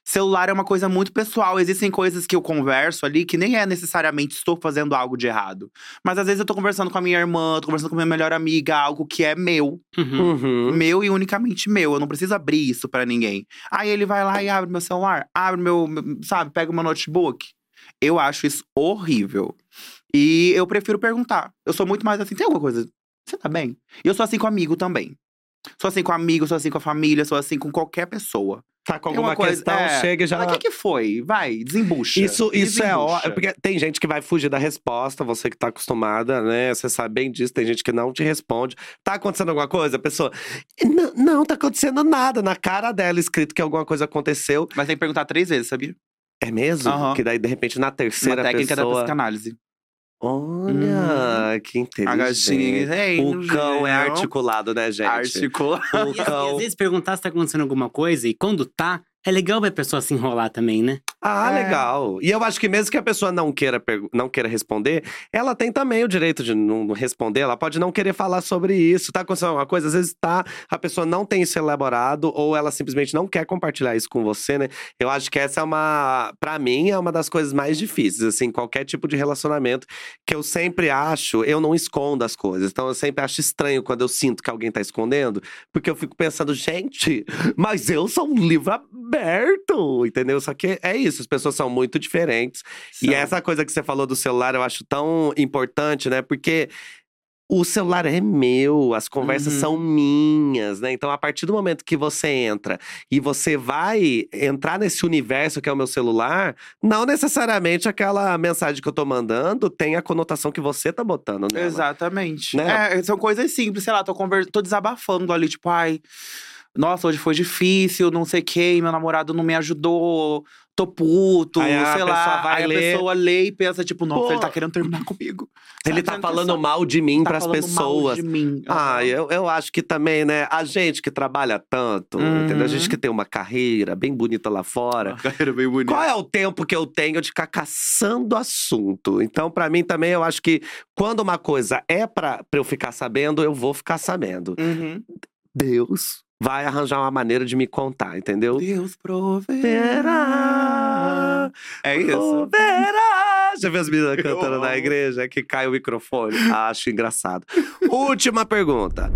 Celular é uma coisa muito pessoal. Existem coisas que eu converso ali que nem é necessariamente estou fazendo algo de errado. Mas às vezes eu tô conversando com a minha irmã, tô conversando com a minha melhor amiga, algo que é meu.
Uhum.
Uhum.
Meu e unicamente meu. Eu não preciso abrir isso pra ninguém. Aí ele vai lá e abre meu celular, abre meu, meu- sabe, pega o meu notebook. Eu acho isso horrível. E eu prefiro perguntar. Eu sou muito mais assim, tem alguma coisa? Você tá bem? E eu sou assim com amigo também. Sou assim com amigo, sou assim com a família, sou assim com qualquer pessoa.
Tá com
uma
alguma
coisa-
questão,
é.
chega e já.
Mas o que, que foi? Vai, desembucha.
Isso, isso é
Desembucha.
ótimo. Porque tem gente que vai fugir da resposta, você que tá acostumada, né? Você sabe bem disso. Tem gente que não te responde. Tá acontecendo alguma coisa? A pessoa. Não, não tá acontecendo nada. Na cara dela, escrito que alguma coisa aconteceu.
Mas tem que perguntar três vezes, sabia?
É mesmo?
Aham.
Que daí, de repente, na terceira
uma técnica da
pessoa.
psicanálise.
Olha, que
A gatinha.
inteligente.
Ei,
O cão é articulado, né, gente?
Articula.
O
E, assim, às vezes perguntar se tá acontecendo alguma coisa e quando tá, é legal ver a pessoa se enrolar também, né?
Ah,
É.
legal. E eu acho que mesmo que a pessoa não queira, não queira responder, ela tem também o direito de não responder. Ela pode não querer falar sobre isso. Tá acontecendo alguma coisa? Às vezes tá, a pessoa não tem isso elaborado ou ela simplesmente não quer compartilhar isso com você, né? Eu acho que essa é uma, Pra mim, é uma das coisas mais difíceis, assim, qualquer tipo de relacionamento que eu sempre acho, eu não escondo as coisas. Então eu sempre acho estranho quando eu sinto que alguém tá escondendo, porque eu fico pensando, gente, mas eu sou um livro aberto, entendeu? Só que é isso, as pessoas são muito diferentes. E
São.
essa coisa que você falou do celular eu acho tão importante, né? Porque o celular é meu, as conversas
Uhum.
são minhas, né? Então, a partir do momento que você entra e você vai entrar nesse universo que é o meu celular, não necessariamente aquela mensagem que eu tô mandando tem a conotação que você tá botando nela.
Exatamente.
Né?
É, são coisas simples, sei lá, tô, conver... tô desabafando ali, tipo, ai, nossa, hoje foi difícil, não sei quem, meu namorado não me ajudou, tô puto,
Aí
sei lá.
vai
aí
ler.
a pessoa lê e pensa, tipo, nossa,
Pô.
ele tá querendo terminar comigo.
Ele tá
que
falando
só-
mal de mim
tá
pras
falando mal
pessoas.
de mim.
Ah, eu, eu acho que também, né? A gente que trabalha tanto, entendeu? A gente
Uhum.
que tem uma carreira bem bonita lá fora.
Uma carreira bem bonita.
Qual é o tempo que eu tenho de ficar caçando assunto? Então, pra mim também, eu acho que quando uma coisa é pra, pra eu ficar sabendo, eu vou ficar sabendo.
Uhum.
Deus vai arranjar uma maneira de me contar, entendeu?
Deus proverá.
Verá,
É isso.
proverá, Já viu as meninas cantando na igreja que cai o microfone? Acho engraçado. Última pergunta.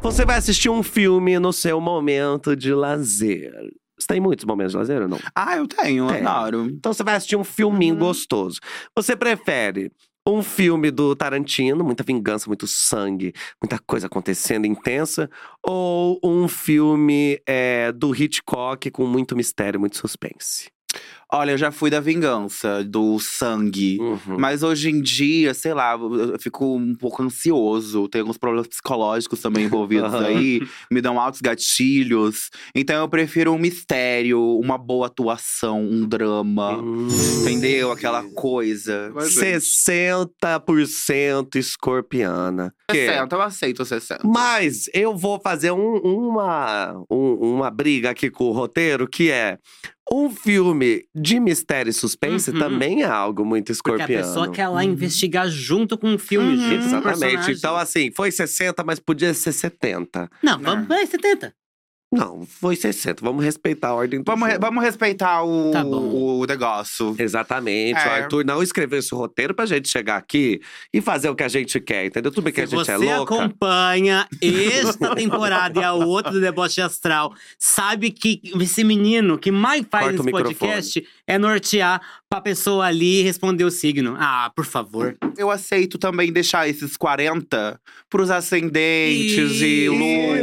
Você vai assistir um filme no seu momento de lazer. Você tem muitos momentos de lazer ou não?
Ah, eu tenho, adoro.
Então você vai assistir um filminho
Uhum.
gostoso. Você prefere um filme do Tarantino, muita vingança, muito sangue, muita coisa acontecendo intensa, ou um filme é, do Hitchcock com muito mistério, muito suspense?
Olha, eu já fui da vingança, do sangue.
Uhum.
Mas hoje em dia, sei lá, eu fico um pouco ansioso. Tem alguns problemas psicológicos também envolvidos
Aham.
aí. Me dão altos gatilhos. Então eu prefiro um mistério, uma boa atuação, um drama.
Hum.
Entendeu? Aquela coisa.
60% escorpiana. Que-
60, eu aceito 60.
Mas eu vou fazer um- uma, um- uma briga aqui com o roteiro, que é um filme de mistério e suspense
Uhum.
também é algo muito
Porque a pessoa quer lá investigar junto com o filme,
Uhum.
junto com o
Exatamente. Então, assim, foi 60, mas podia ser 70.
Não, vamos, vai, 70.
Não, foi 60. Vamos respeitar a ordem do
Vamos, re-
jogo.
vamos respeitar o,
Tá bom.
o negócio.
Exatamente.
É.
O Arthur não escreveu esse roteiro pra gente chegar aqui e fazer o que a gente quer, entendeu? Tudo bem que
Se
a gente
você
é louca.
acompanha esta temporada e a outra do Deboche Astral, sabe que esse menino que mais faz
Corta o
esse podcast é nortear pra pessoa ali responder o signo. Ah, por favor.
Eu aceito também deixar esses 40 pros ascendentes e
Isso.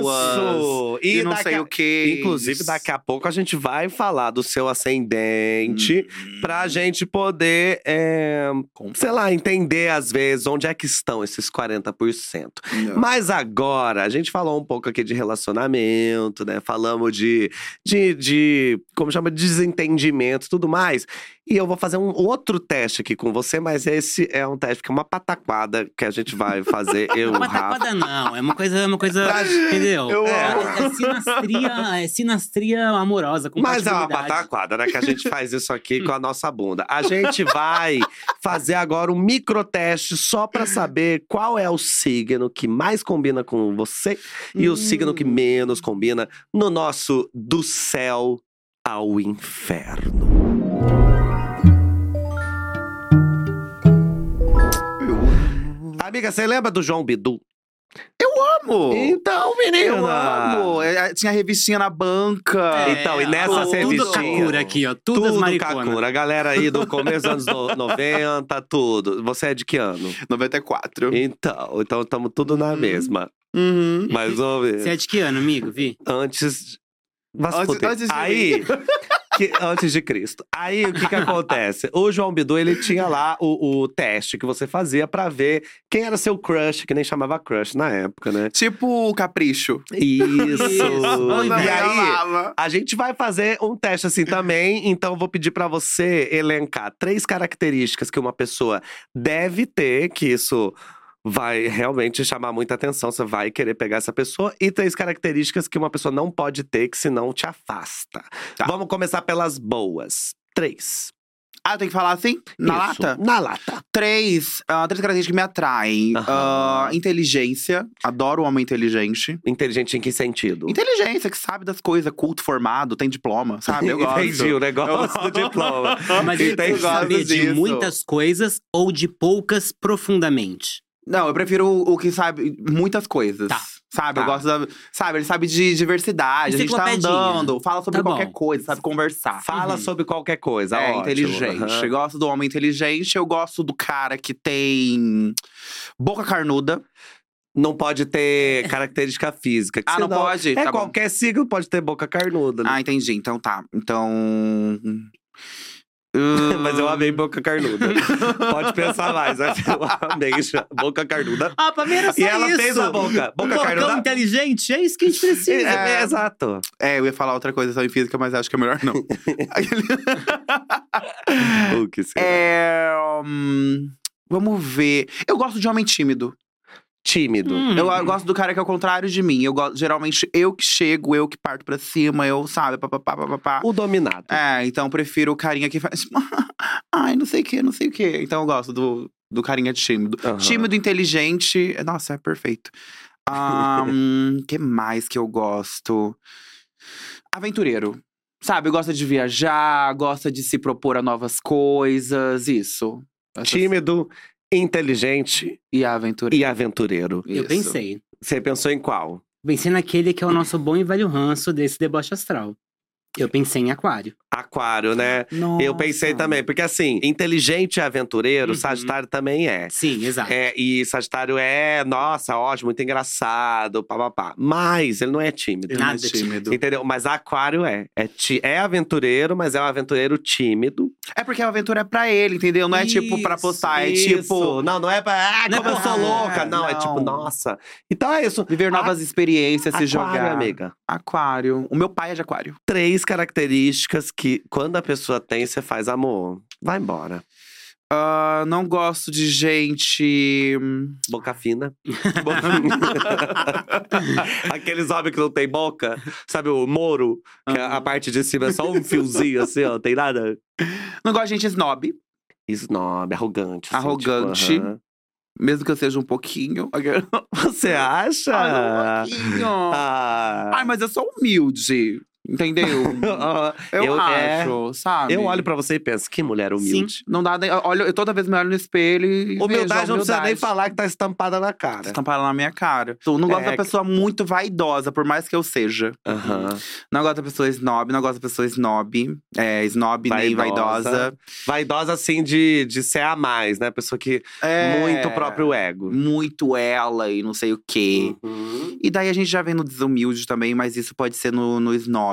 luas.
E,
E, não sei
a-
o que.
Inclusive, daqui a pouco a gente vai falar do seu ascendente
Hum.
pra gente poder, é, sei lá, entender às vezes onde é que estão esses 40%.
Não.
Mas agora, a gente falou um pouco aqui de relacionamento, né? Falamos de, de, de como chama, desentendimento tudo mais. E eu vou fazer um outro teste aqui com você, mas esse é um teste que é uma pataquada que a gente vai fazer, eu,
é
Rafa.
tapada, não. É uma coisa, é uma coisa.
Pra-
entendeu?
Eu
é, é sinastria, é sinastria amorosa, com
Mas é uma pataquada, né? Que a gente faz isso aqui com a nossa bunda. A gente vai fazer agora um microteste só pra saber qual é o signo que mais combina com você e o signo que menos combina no nosso do céu ao inferno. Amiga, você lembra do João Bidu?
amo!
Então, menina!
Eu amo! É, Tinha revistinha na banca.
É,
Então, e nessas
tudo
revistinhas-
Kakura aqui, ó. Tudo,
Tudo. Kakura. A galera aí do começo dos anos no- 90, tudo. Você é de que ano?
94.
Então, então estamos tudo na
Uhum.
mesma.
Uhum.
Mais ou menos.
Você é de que ano, amigo? Vi?
Antes.
Antes- antes de
Aí. Que- antes de Cristo. Aí o que que acontece? O João Bidu, ele tinha lá o, o teste que você fazia pra ver quem era seu crush, que nem chamava crush na época, né?
Tipo o Capricho.
Isso! E aí,
amava.
a gente vai fazer um teste assim também, então eu vou pedir pra você elencar três características que uma pessoa deve ter, que isso vai realmente chamar muita atenção, você vai querer pegar essa pessoa, e três características que uma pessoa não pode ter, que senão te afasta.
Tá.
Vamos começar pelas boas. Três.
Ah, tem que falar assim? Na
Isso,
lata?
Na lata.
Três, ah, três características que me atraem.
Aham.
Ah, inteligência. Adoro o homem inteligente.
Inteligente em que sentido?
Inteligência, que sabe das coisas, culto formado, tem diploma, sabe? Eu gosto.
Entendi o negócio do diploma.
Mas ele tem que saber de
disso.
muitas coisas ou de poucas profundamente.
Não, eu prefiro o, o que sabe muitas coisas.
Tá.
Sabe,
Tá.
eu gosto da. Sabe, ele sabe de diversidade. A gente tá andando, fala sobre
Tá bom.
qualquer coisa, sabe conversar.
Fala
Uhum.
sobre qualquer coisa.
É,
ótimo.
inteligente.
Aham.
Eu gosto do homem inteligente, eu gosto do cara que tem boca carnuda.
Não pode ter característica física.
Ah, não pode?
É
Tá bom.
qualquer signo pode ter boca carnuda. né?
Ah, entendi. Então tá. Então.
Mas eu amei boca carnuda. pode pensar mais. Eu amei boca carnuda.
Ah, pra mim era só
E ela
isso.
fez a boca.
Um
Boca
bocão
carnuda.
inteligente, é isso que a gente precisa.
É, é, exato.
É, eu ia falar outra coisa só em física, mas acho que é melhor não.
O que será?
é. hum, vamos ver. Eu gosto de homem tímido.
Tímido.
Hum.
Eu, eu gosto do cara que é o contrário de mim. Eu gosto, geralmente, eu que chego, eu que parto pra cima, eu, sabe, papapá, papapá.
O dominado.
É, então eu prefiro o carinha que faz. Ai, não sei o que, não sei o que. Então eu gosto do, do carinha tímido.
Aham.
Tímido, inteligente. Nossa, é perfeito. O que mais que eu gosto? Aventureiro. Sabe, gosta de viajar, gosta de se propor a novas coisas, isso. Essas-
Tímido, inteligente
E a aventura.
e aventureiro.
Eu
Isso.
pensei.
Você pensou em qual?
Pensei naquele que é o nosso bom e velho ranço desse deboche astral. Eu pensei em aquário.
Aquário, né? Eu pensei
Nossa.
também, porque assim, inteligente e aventureiro,
Uhum.
Sagitário também é.
Sim, exato.
É, e Sagitário é, nossa, ótimo, muito engraçado, papapá. Mas ele não é tímido.
Ele não é
Nada
tímido.
Entendeu? Mas Aquário é. É, ti- é aventureiro, mas é um aventureiro tímido.
É porque a aventura é pra ele, entendeu? Não é tipo pra postar, é
Isso.
tipo
Não, não é pra. Ah,
Não é
como eu
pra-
sou louca. Não, é
não.
tipo, nossa. Então é isso.
viver novas experiências, se
Aquário,
jogar.
amiga.
Aquário. O meu pai é de aquário.
Três características que, quando a pessoa tem, você faz amor. Vai embora.
Ah, não gosto de gente. hum,
Boca fina. Aqueles homens que não tem boca. Sabe o moro? Que a- a parte de cima é só um fiozinho assim, ó. Tem nada.
Não gosto de gente snob,
Snob, arrogante. assim,
Arrogante.
tipo, aham.
mesmo que eu seja um pouquinho.
Você acha?
Um pouquinho.
Ah.
Ai, mas eu sou humilde. Entendeu? Eu,
Eu- é,
acho, sabe?
eu olho pra você e penso, que mulher humilde.
Não dá nem. Olha, eu toda vez me olho no espelho e.
Humildade
vejo a
não precisa nem
humildade.
falar que tá estampada na cara.
Estampada na minha cara. Eu não gosto
É
da pessoa muito vaidosa, por mais que eu seja.
Aham.
Não gosto da pessoa snob, não gosto da pessoa snob. É, snob nem
Vaidosa.
vaidosa.
Vaidosa, assim, de, de ser a mais, né? Pessoa que.
É,
Muito próprio ego.
Muito ela e não sei o quê.
Uhum.
E daí a gente já vem no desumilde também, mas isso pode ser no, no snob.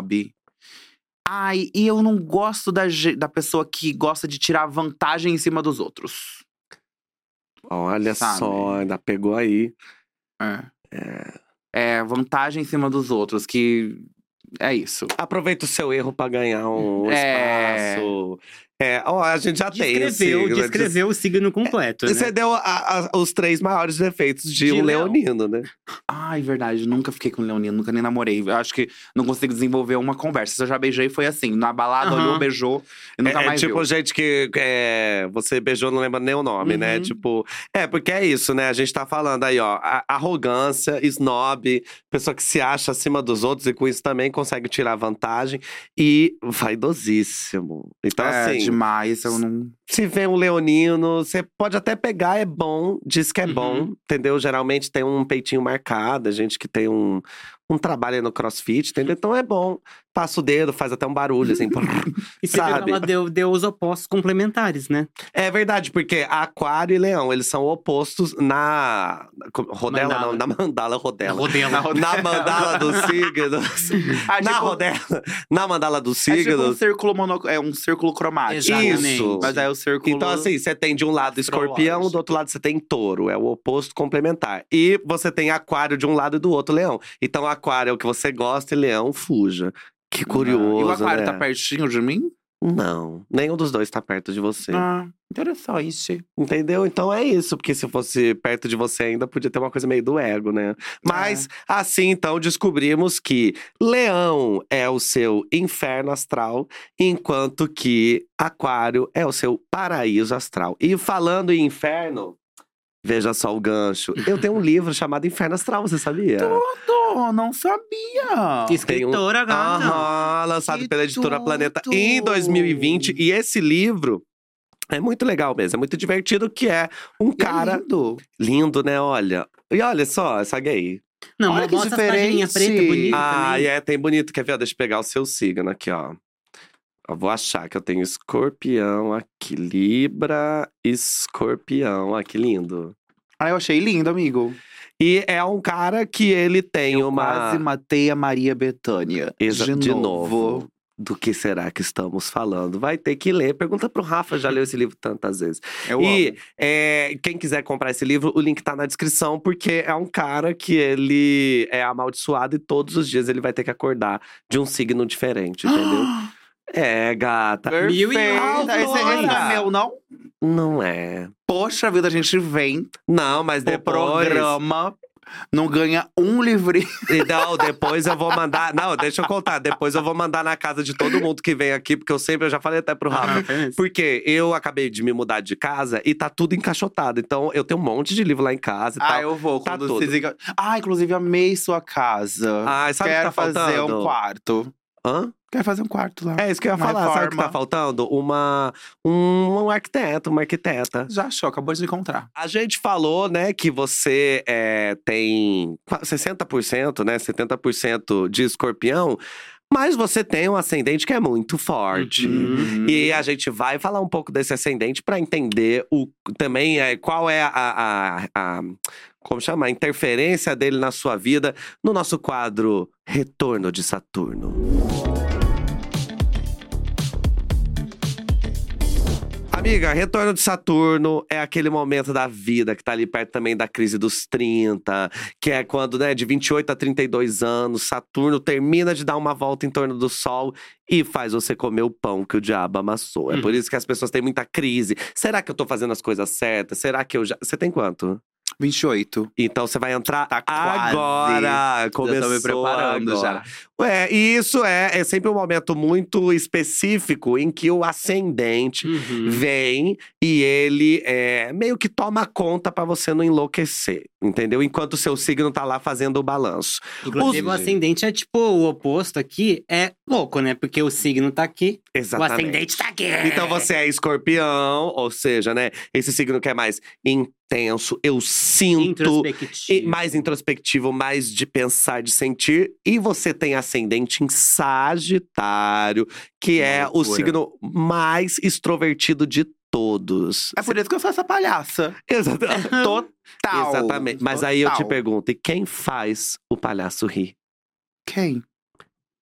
Ai, e eu não gosto da, da pessoa que gosta de tirar vantagem em cima dos outros.
Olha
Sabe?
só, ainda pegou aí.
É. É, vantagem em cima dos outros, que é isso.
Aproveita o seu erro pra ganhar um
É.
espaço. É, ó, a gente já tem.
Descreveu,
esse-
descreveu o signo completo, né?
Você deu a- a- os três maiores defeitos de,
De
um
leão.
leonino, né?
Ai, verdade, nunca fiquei com leonino, nunca nem namorei. Eu acho que não consigo desenvolver uma conversa. Se eu já beijei, foi assim. Na balada,
Aham.
olhou, beijou e nunca
é, é
mais
tipo
viu.
gente que é, você beijou, não lembra nem o nome, né?
Uhum.
Tipo, é, porque é isso, né? A gente tá falando aí, ó, arrogância, snob, pessoa que se acha acima dos outros e com isso também consegue tirar vantagem e vaidosíssimo. Então,
é,
assim,
demais, eu não…
se vê um leonino, você pode até pegar, é bom, diz que é
Uhum.
bom, entendeu? Geralmente tem um peitinho marcado, a gente que tem um, um trabalho no crossfit, entendeu? Então é bom. Passa o dedo, faz até um barulho, assim.
E você viu que
sabe?
ela deu, deu os opostos complementares, né?
É verdade, porque aquário e leão, eles são opostos na. Rodela,
Mandala.
não, na mandala rodela.
Rodela.
Na mandala dos signos.
Ah,
na
tipo-
rodela. Na mandala dos
É tipo um
signos.
círculo, mono... é um círculo cromático.
Isso.
Mas é o círculo…
Então, assim, você tem de um lado escorpião, do outro lado você tem touro. É o oposto complementar. E você tem aquário de um lado e do outro leão. Então, aquário é o que você gosta e leão, fuja. Que curioso.
E o aquário
né?
tá pertinho de mim?
Não, nenhum dos dois tá perto de você.
Ah, interessante.
Entendeu? Então é isso, porque se fosse perto de você ainda, podia ter uma coisa meio do ego, né? Mas assim, então, descobrimos que Leão é o seu inferno astral, enquanto que Aquário é o seu paraíso astral. E falando em inferno, veja só o gancho. Eu tenho um livro chamado Inferno Astral, você sabia?
Tô, não sabia.
Escritora, gata.
Aham, lançado
Que
pela editora
tudo!
Planeta em 2020. E esse livro é muito legal mesmo, é muito divertido, que é um cara
lindo.
lindo, né? Olha. E olha só, essa gay.
Não,
Olha que
bota
diferente.
preta, bonita
Ah,
também.
e é, tem bonito. Quer ver? Deixa eu pegar o seu signo aqui, ó. Eu vou achar que eu tenho escorpião aqui, Libra, escorpião. Ah, que lindo.
Ah, eu achei lindo, amigo.
E é um cara que ele tem uma.
Quase matei a Maria Bethânia.
Exa-
de,
de
novo.
novo. Do que será que estamos falando? Vai ter que ler. Pergunta pro Rafa, já leu esse livro tantas vezes.
Eu
e é, quem quiser comprar esse livro, o link tá na descrição, porque é um cara que ele é amaldiçoado e todos os dias ele vai ter que acordar de um signo diferente, entendeu? é, gata.
Mil e um.
Esse, esse não é meu, não?
Não é.
Poxa vida, a gente vem
Não, mas
pro
depois.
programa, não ganha um livrinho.
E Não, depois eu vou mandar. Não, deixa eu contar. Depois eu vou mandar na casa de todo mundo que vem aqui, porque eu sempre, eu já falei até pro Rafa.
Ah, foi mesmo.
Porque eu acabei de me mudar de casa e tá tudo encaixotado. Então eu tenho um monte de livro lá em casa e
Ah,
tal.
eu vou.
Tá
Quando
tudo.
vocês Ah, inclusive, amei sua casa.
Ai, sabe o que
Quero
tá
fazer
faltando?
um quarto.
Hã?
Quer fazer um quarto lá.
É isso que eu ia falar. Sabe o que tá
reforma.
faltando? Uma, um, um arquiteto, uma arquiteta.
Já achou, acabou de encontrar.
A gente falou, né, que você é, tem qua- 60%, né, 70% de escorpião, mas você tem um ascendente que é muito forte.
Uhum.
E a gente vai falar um pouco desse ascendente para entender o, também é, qual é a, a- a- como chama? A interferência dele na sua vida no nosso quadro Retorno de Saturno. Amiga, retorno de Saturno é aquele momento da vida que tá ali perto também da crise dos 30, que é quando, né, de 28 a 32 anos, Saturno termina de dar uma volta em torno do Sol e faz você comer o pão que o diabo amassou. É por isso que as pessoas têm muita crise. Será que eu tô fazendo as coisas certas? Será que eu já. Você tem quanto?
28.
Então você vai entrar
Tá
agora. Começou
já tô me preparando
agora.
já.
Ué, e isso é, é sempre um momento muito específico em que o ascendente
Uhum.
vem e ele é, meio que toma conta pra você não enlouquecer, entendeu? Enquanto o seu signo tá lá fazendo o balanço.
Inclusive,
Os-
o ascendente é tipo o oposto aqui, é louco, né? Porque o signo tá aqui,
Exatamente.
o ascendente tá aqui.
Então você é escorpião, ou seja, né? Esse signo que é mais intenso, eu sinto.
Introspectivo.
mais introspectivo, mais de pensar, de sentir. E você tem ascendente em Sagitário, que é o signo mais extrovertido de todos.
É por isso que eu sou essa palhaça.
Exatamente.
Total.
Exatamente. Mas aí eu te
Total.
pergunto: e quem faz o palhaço rir?
Quem?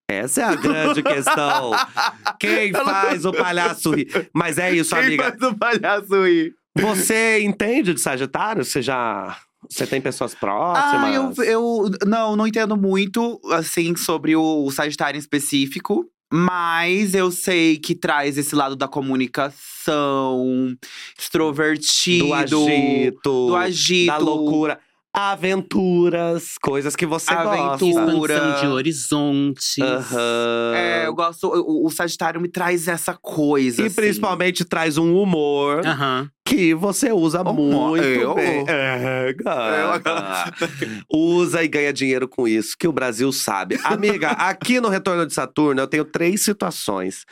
Essa é a grande questão. Quem faz o palhaço rir? Mas é isso,
Quem
amiga.
faz o palhaço ir?
Você entende de Sagitário? Você já. Você tem pessoas próximas?
Ah, eu, eu não, não entendo muito, assim, sobre o, o Sagitário em específico. Mas eu sei que traz esse lado da comunicação, extrovertido.
Do agito.
do agito.
Da loucura. Aventuras, coisas que você gosta.
Aventura.
Expansão de horizontes.
Aham.
É, eu gosto. O, o Sagitário me traz essa coisa.
E
assim.
principalmente traz um humor
Aham.
que você usa
Humor,
muito
eu?
bem. É, gata. usa e ganha dinheiro com isso, que o Brasil sabe. Amiga, aqui no Retorno de Saturno eu tenho três situações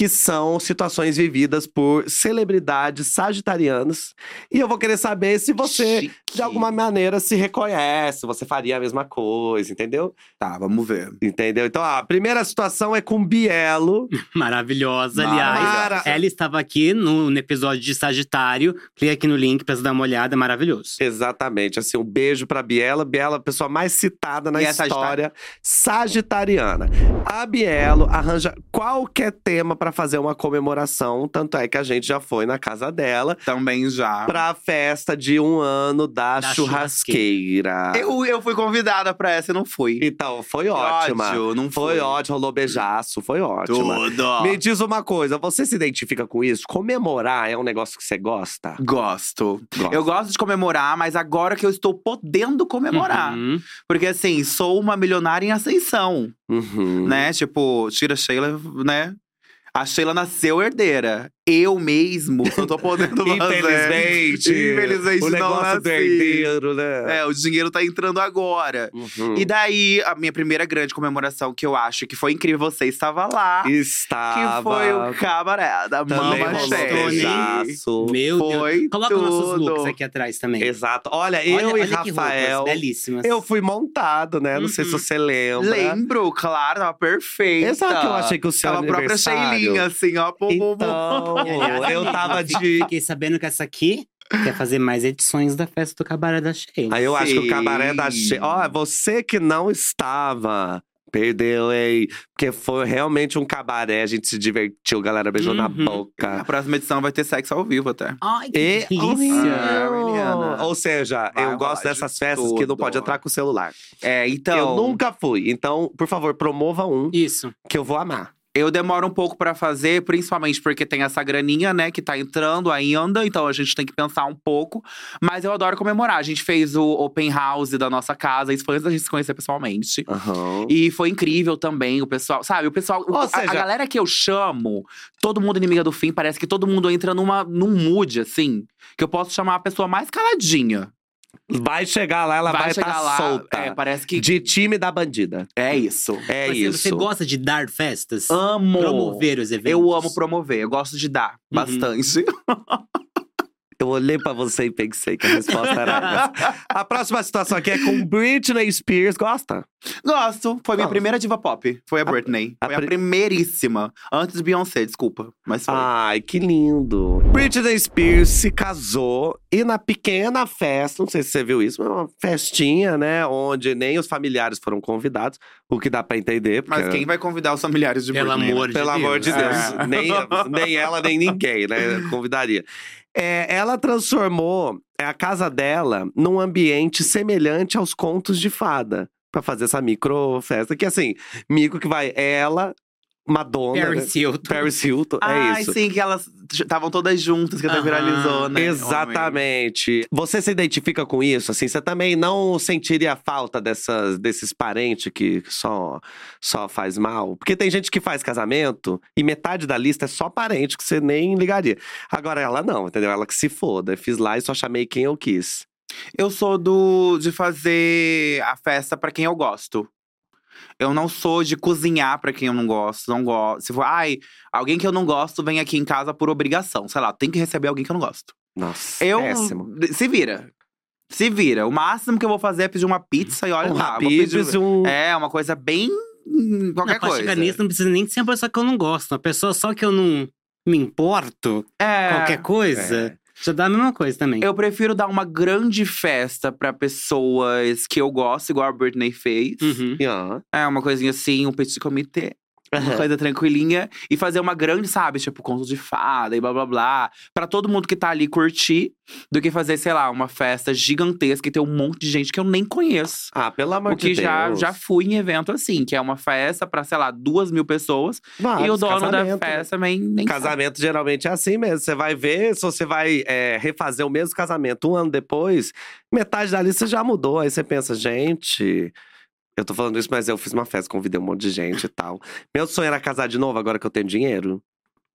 que são situações vividas por celebridades sagitarianas. E eu vou querer saber se você,
Chique.
de alguma maneira, se reconhece, você faria a mesma coisa, entendeu?
Tá, vamos ver.
Entendeu? Então, ó, a primeira situação é com Bielo.
Maravilhosa,
Mara-
aliás. Ela estava aqui no, no episódio de Sagitário. Clica aqui no link pra você dar uma olhada, maravilhoso.
Exatamente. Assim, um beijo pra Biela. Biela, a pessoa mais citada na
E é
história sagitariana. A Bielo arranja qualquer tema pra fazer uma comemoração. Tanto é que a gente já foi na casa dela
Também já.
pra festa de um ano da,
Da
churrasqueira.
Eu, eu fui convidada pra essa e não fui.
Então, foi ótima.
ódio, não
Foi
fui.
ótimo, rolou beijaço, foi ótima.
Tudo.
Me diz uma coisa, você se identifica com isso? Comemorar é um negócio que você gosta?
Gosto.
Gosta.
Eu gosto de comemorar, mas agora que eu estou podendo comemorar.
Uhum.
Porque assim, sou uma milionária em ascensão,
Uhum.
né? Tipo, tira a Sheila, né? A Sheila nasceu herdeira. Eu mesmo não tô podendo fazer.
Infelizmente.
Infelizmente
o
não
negócio
nasci.
do herdeiro, né?
É, o dinheiro tá entrando agora.
Uhum.
E daí, a minha primeira grande comemoração que eu acho que foi incrível, você estava lá.
Estava.
Que foi o cabaré da
Também
Mama
rolou
Chef.
beijaço.
Meu
Foi
Deus. Coloca nossos
tudo.
looks aqui atrás também.
Exato. Olha,
Olha-
eu e
olha que
Rafael.
roupas belíssimas.
Eu fui montado, né? Não sei se
Uhum.
você lembra.
Lembro, claro, tava perfeita.
Exato, eu achei que o seu
Tava a própria
aniversário.
Assim, ó. Pum.
Então, eu tava
fi-
de.
Fiquei sabendo que essa aqui quer fazer mais edições da festa do Cabaré da Sheila.
Aí eu acho que o cabaré da Che... Ó, você que não estava. Perdeu, hein? Porque foi realmente um cabaré, a gente se divertiu, galera beijou na
Uhum.
A
boca.
próxima edição vai ter sexo ao vivo até.
Ai, que
E...
delícia!
Ah.
Ou seja,
Vai
eu gosto
de
dessas festas que não
tudo.
pode entrar com o celular.
É, então.
Eu nunca fui. Então, por favor, promova um
Isso.
que eu vou amar.
Eu demoro um pouco pra fazer, principalmente porque tem essa graninha, né, que tá entrando ainda, então a gente tem que pensar um pouco. Mas eu adoro comemorar. A gente fez o open house da nossa casa, isso foi antes da gente se conhecer pessoalmente.
Aham.
E foi incrível também, o pessoal, sabe? O pessoal,
Ou
a-
seja-
a, galera que eu chamo, todo mundo inimiga do fim, parece que todo mundo entra numa, num mood, assim, que eu posso chamar a pessoa mais caladinha.
Vai chegar lá, ela vai estar
lá.
solta.
É, parece que.
De time da bandida.
É isso.
É
Você,
isso.
você gosta de dar festas?
Amo.
Promover os eventos?
Eu amo promover, eu gosto de dar
Uhum.
bastante.
Eu olhei pra você e pensei que a resposta era essa. A próxima situação aqui é com Britney Spears. Gosta?
Gosto. Foi minha
Gosto.
primeira diva pop. Foi a Britney.
a
Foi a
pri-
primeiríssima. Antes de Beyoncé, desculpa. Mas foi.
Ai, que lindo. Britney Spears se casou e na pequena festa, não sei se você viu isso, mas uma festinha, né? Onde nem os familiares foram convidados, o que dá pra entender. Porque,
Mas quem vai convidar os familiares de
Pelo
Britney?
amor
né?
de
Pelo
Deus.
amor de Deus.
É.
Nem, nem ela, nem ninguém, né? Convidaria. É, ela transformou a casa dela num ambiente semelhante aos contos de fada. Pra fazer essa micro festa. Que assim, micro que vai ela, Madonna. né?
Paris Hilton.
Paris Hilton, é
Ai,
isso.
sim, que elas estavam todas juntas, que até
Aham.
viralizou, né?
Exatamente. Você se identifica com isso? Assim, você também não sentiria falta dessas, desses parentes que só, só faz mal? Porque tem gente que faz casamento e metade da lista é só parente que você nem ligaria. Agora ela não, entendeu? Ela que se foda. Fiz lá e só chamei quem eu quis.
Eu sou do de fazer a festa pra quem eu gosto. Eu não sou de cozinhar pra quem eu não gosto. Não gosto. Se for, ai, alguém que eu não gosto vem aqui em casa por obrigação. Sei lá, tem que receber alguém que eu não gosto.
Nossa,
Eu.
péssimo.
Se vira. Se vira. O máximo que eu vou fazer é pedir uma pizza e olha
Um
lá.
Habib's, um…
É, uma coisa bem. hum, Qualquer
não,
coisa.
nisso, não precisa nem ser uma pessoa que eu não gosto. Uma pessoa só que eu não me importo,
É.
qualquer coisa, já dá a mesma coisa também.
Eu prefiro dar uma grande festa pra pessoas que eu gosto, igual a Britney fez.
Uhum.
Ah,
É, uma coisinha assim, um petit comité. Uma coisa tranquilinha. E fazer uma grande, sabe? Tipo, conto de fada e blá blá blá. Pra todo mundo que tá ali curtir. Do que fazer, sei lá, uma festa gigantesca e ter um monte de gente que eu nem conheço.
Ah, pelo amor
Porque
de
já,
Deus.
já fui em evento assim, que é uma festa pra, sei lá, duas mil pessoas. e o dono da
casamento, né?
festa também nem sabe.
Casamento geralmente é assim mesmo. Você vai ver, se você vai é, refazer o mesmo casamento um ano depois, metade da lista já mudou. Aí você pensa, gente. Eu tô falando isso, mas eu fiz uma festa, convidei um monte de gente e tal. Meu sonho era casar de novo agora que eu tenho dinheiro.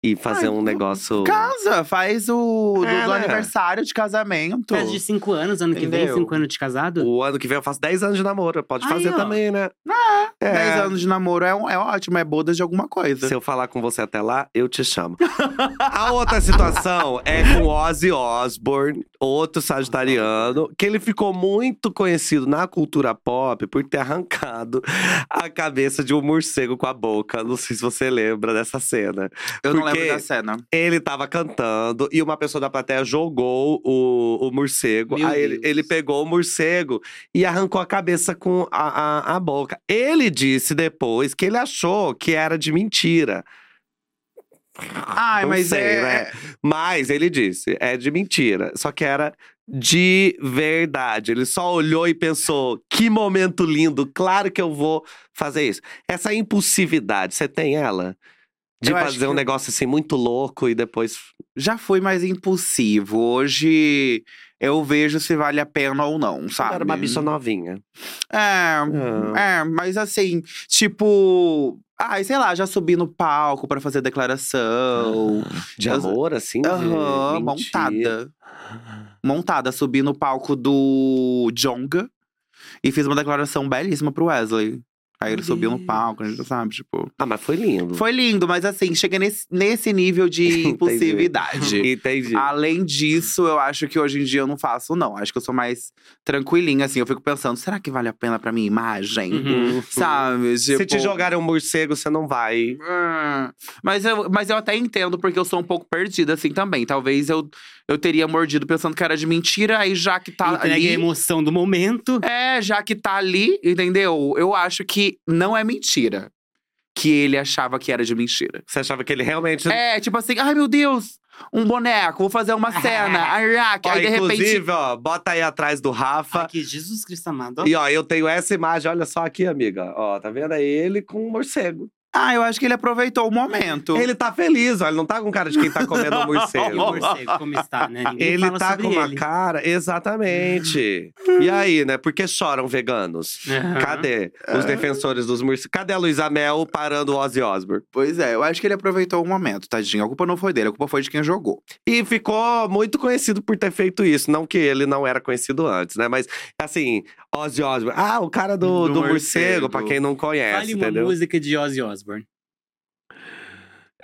E fazer
Ai,
um negócio.
Casa, faz o do,
É,
do
né?
aniversário de casamento.
Festa de cinco anos, ano que vem, cinco anos de casado.
O ano que vem eu faço 10 anos de namoro. Pode
Aí,
fazer
ó.
também, né? É.
10 anos de namoro é, um- é ótimo, é bodas de alguma coisa.
Se eu falar com você até lá, eu te chamo. A outra situação é com Ozzy Osbourne, outro sagitariano, que ele ficou muito conhecido na cultura pop por ter arrancado a cabeça de um morcego com a boca. Não sei se você lembra dessa cena.
Eu não
porque-
lembro da cena.
Ele tava cantando e uma pessoa da plateia jogou o, o morcego.
Meu
Aí ele, ele pegou o morcego e arrancou a cabeça com a, a, a boca. Ele disse depois que ele achou que era de mentira.
Ai,
Não
mas
sei,
é.
né? Mas ele disse, é de mentira. Só que era de verdade. Ele só olhou e pensou: que momento lindo, claro que eu vou fazer isso. Essa impulsividade, você tem ela? De
Eu
fazer um
que-
negócio assim muito louco e depois.
Já fui mais impulsivo. Hoje eu vejo se vale a pena ou não, sabe?
Era uma bicha novinha.
É,
Ah.
é, mas assim, tipo. Ai, sei lá, já subi no palco pra fazer declaração.
De
Eu-
amor, assim? de
Aham, montada. Montada. Subi no palco do Jonga e fiz uma declaração belíssima pro Wesley. Aí ele subiu no palco, a gente sabe, tipo.
Ah, mas foi lindo.
Foi lindo, mas assim, cheguei nesse, nesse nível de impulsividade.
Entendi.
Além disso, eu acho que hoje em dia eu não faço, não. Acho que eu sou mais tranquilinha, assim. Eu fico pensando, será que vale a pena pra minha imagem?
Uhum.
Sabe? Tipo,
Se te jogarem um morcego, você não vai.
"Ah". Mas eu, mas eu até entendo, porque eu sou um pouco perdida, assim, também. Talvez eu, eu teria mordido pensando que era de mentira, aí já que tá
Entregue a
ali…
emoção do momento.
É, já que tá ali, entendeu? Eu acho que não é mentira. Que ele achava que era de mentira.
Você achava que ele realmente.
É, tipo assim, ai meu Deus, um boneco, vou fazer uma cena. Araque.
Ó,
Aí de repente.
inclusive, ó, bota aí atrás do Rafa.
Aqui, Jesus Cristo amado.
E ó, eu tenho essa imagem, olha só aqui, amiga. Ó, tá vendo? É ele com um morcego.
Ah, eu acho que ele aproveitou o momento.
Ele tá feliz, ó. Ele não tá com cara de quem tá comendo um
E o
morcego.
morcego, como está, né? Ninguém
Ele
fala
tá
sobre
com uma
ele.
cara. Exatamente. e aí, né? Por que choram veganos?
Aham.
Cadê os defensores dos morcegos? Cadê a Luísa Mel parando o Ozzy Osbourne?
Pois é, eu acho que ele aproveitou o momento, tadinho. A culpa não foi dele, a culpa foi de quem jogou.
E ficou muito conhecido por ter feito isso. Não que ele não era conhecido antes, né? Mas, assim, Ozzy Osbourne. Ah, o cara do,
Do
do,
morcego.
morcego, pra quem não conhece,
Fale uma
entendeu?
música de Ozzy Osbourne.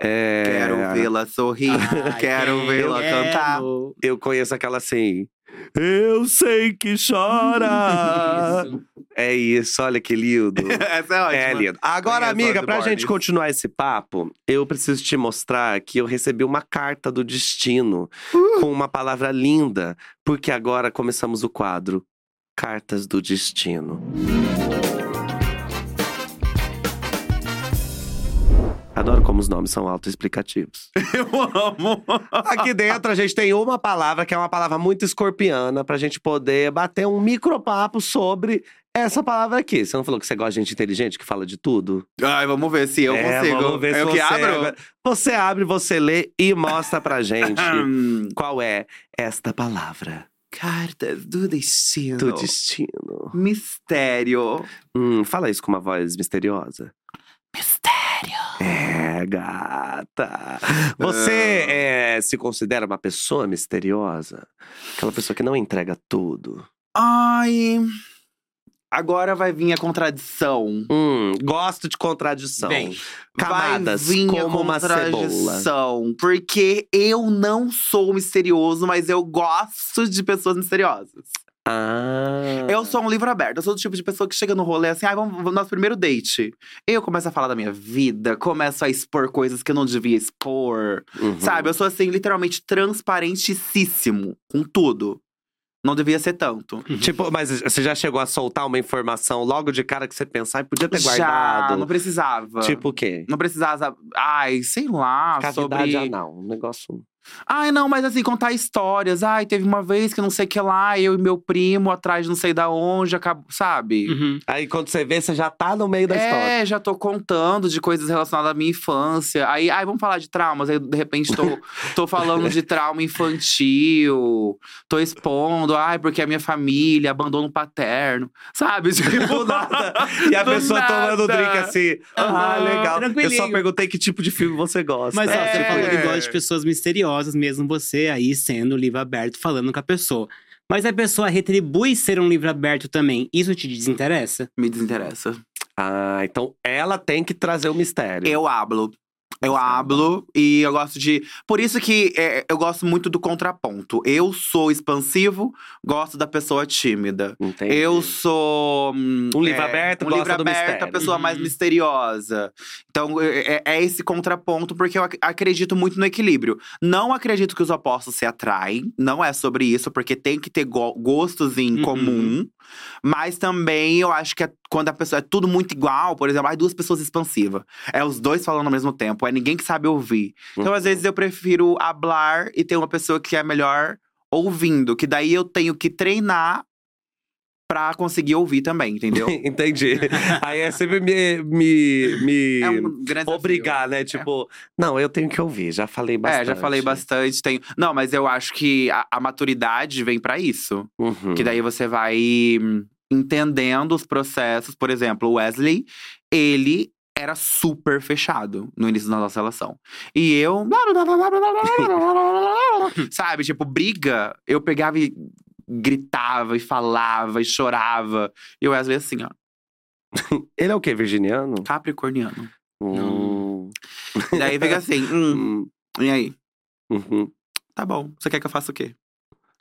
É...
Quero vê-la sorrir,
Ai,
quero vê-la cantar.
Eu conheço aquela assim. Eu sei que chora.
Isso.
é isso, olha que lindo.
Essa é ótima.
É lindo. Agora,
Conheço
amiga, pra gente continuar esse papo, eu preciso te mostrar que eu recebi uma carta do destino
Uh!
com uma palavra linda, porque agora começamos o quadro Cartas do Destino. Adoro como os nomes são autoexplicativos.
Eu amo.
Aqui dentro a gente tem uma palavra que é uma palavra muito escorpiana pra gente poder bater um micropapo sobre essa palavra aqui. Você não falou que você gosta de gente inteligente que fala de tudo?
Ai, vamos ver se eu
É,
consigo.
Vamos ver se
eu
você
que abro?
Você abre, você lê e mostra pra gente
Hum,
qual é esta palavra
Cartas do destino.
do destino.
Mistério.
Hum, fala isso com uma voz misteriosa.
Mistério.
É, gata. Você é, se considera uma pessoa misteriosa? Aquela pessoa que não entrega tudo.
Ai. Agora vai vir a contradição.
Hum, gosto de contradição.
Bem,
Camadas
vai vir
como
a
uma cebola.
contradição. Porque eu não sou misterioso, mas eu gosto de pessoas misteriosas.
Ah.
Eu sou um livro aberto. Eu sou do tipo de pessoa que chega no rolê assim, ah, vamos, vamos nosso primeiro date. Eu começo a falar da minha vida, começo a expor coisas que eu não devia expor.
Uhum.
Sabe? Eu sou assim, literalmente transparentíssimo com tudo. Não devia ser tanto.
Tipo, mas você já chegou a soltar uma informação logo de cara que você pensar e podia ter
Já,
guardado?
não precisava.
Tipo o quê?
Não precisava. Ai, sei lá,
Cavidade
sobre.
anal. Um negócio.
Ai, não, mas assim, contar histórias. Ai, teve uma vez que não sei o que lá, eu e meu primo atrás de não sei da onde, acabou, sabe?
uhum.
Aí quando você vê, você já tá no meio da história.
É, já tô contando de coisas relacionadas à minha infância. Aí, ai, vamos falar de traumas. Aí, de repente, tô, tô falando de trauma infantil. Tô expondo, ai, porque a minha família, abandono paterno. Sabe? Tipo,
nada. E a
Do
pessoa
nada.
tomando drink assim. Ah, legal. Eu só perguntei que tipo de filme você gosta.
Mas ó,
É.
você falou que gosta de pessoas misteriosas, mesmo você aí sendo livro aberto, falando com a pessoa. Mas a pessoa retribui ser um livro aberto também. Isso te desinteressa?
Me desinteressa.
Ah, então ela tem que trazer o mistério.
Eu hablo. Eu
Você
hablo e eu gosto de. Por isso que é, eu gosto muito do contraponto. Eu sou expansivo, gosto da pessoa tímida.
Entendi.
Eu sou. hum,
Um livro
é,
aberto,
um
gosta
livro
do
aberto,
mistério.
a pessoa mais
Uhum.
misteriosa. Então, é, é- é esse contraponto, porque eu ac- acredito muito no equilíbrio. Não acredito que os opostos se atraem, não é sobre isso, porque tem que ter go- gostos em
Uhum.
comum. Mas também eu acho que é quando a pessoa é tudo muito igual, por exemplo, ai, duas pessoas expansivas. É os dois falando ao mesmo tempo, é ninguém que sabe ouvir. Então, às vezes, eu prefiro hablar e ter uma pessoa que é melhor ouvindo, que daí eu tenho que treinar pra conseguir ouvir também, entendeu?
Entendi. Aí é sempre me, me, me
É um
obrigar, né? Tipo, não, eu tenho que ouvir. Já falei bastante.
É, já falei bastante. Tenho... Não, mas eu acho que a, a maturidade vem pra isso.
Uhum.
Que daí você vai entendendo os processos. Por exemplo, o Wesley, ele era super fechado no início da nossa relação. E eu. Sabe, tipo, briga, eu pegava e gritava e falava e chorava. E o Wesley assim, ó,
Ele é o quê? Virginiano?
capricorniano.
Hum.
E daí fica assim, hum,
Hum.
e aí?
Uhum.
Tá bom, você quer que eu faça o quê?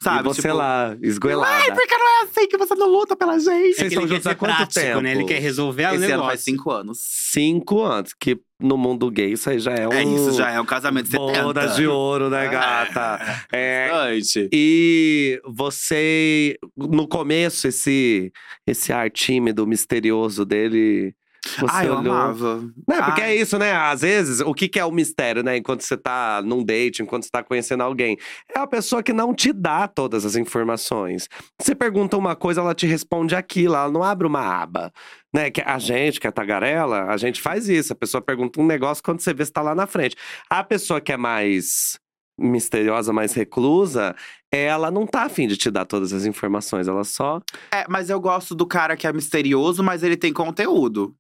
E
Sabe,
você
tipo,
lá, esgoelada.
Ai, porque não é assim que você não luta pela gente.
Vocês
é que
estão
ele quer
juntos há
ser
quanto
prático,
tempo?
né? Ele quer resolver o negócio.
ano faz cinco anos.
Cinco anos, que no mundo gay isso aí já é um…
É isso, já é um casamento de 70.
Bodas de ouro, né, gata? É,
Bastante.
E você, no começo, esse, esse ar tímido, misterioso dele Você
Ah, eu
olhou.
amava.
Né, porque
Ai.
é isso, né? Às vezes, o que, que é o mistério, né? Enquanto você tá num date, enquanto você tá conhecendo alguém. É a pessoa que não te dá todas as informações. Você pergunta uma coisa, ela te responde aquilo, ela não abre uma aba. Né? Que a gente, que é tagarela, a gente faz isso. A pessoa pergunta um negócio quando você vê se tá lá na frente. A pessoa que é mais misteriosa, mais reclusa, ela não tá afim de te dar todas as informações. Ela só.
É, mas eu gosto do cara que é misterioso, mas ele tem conteúdo.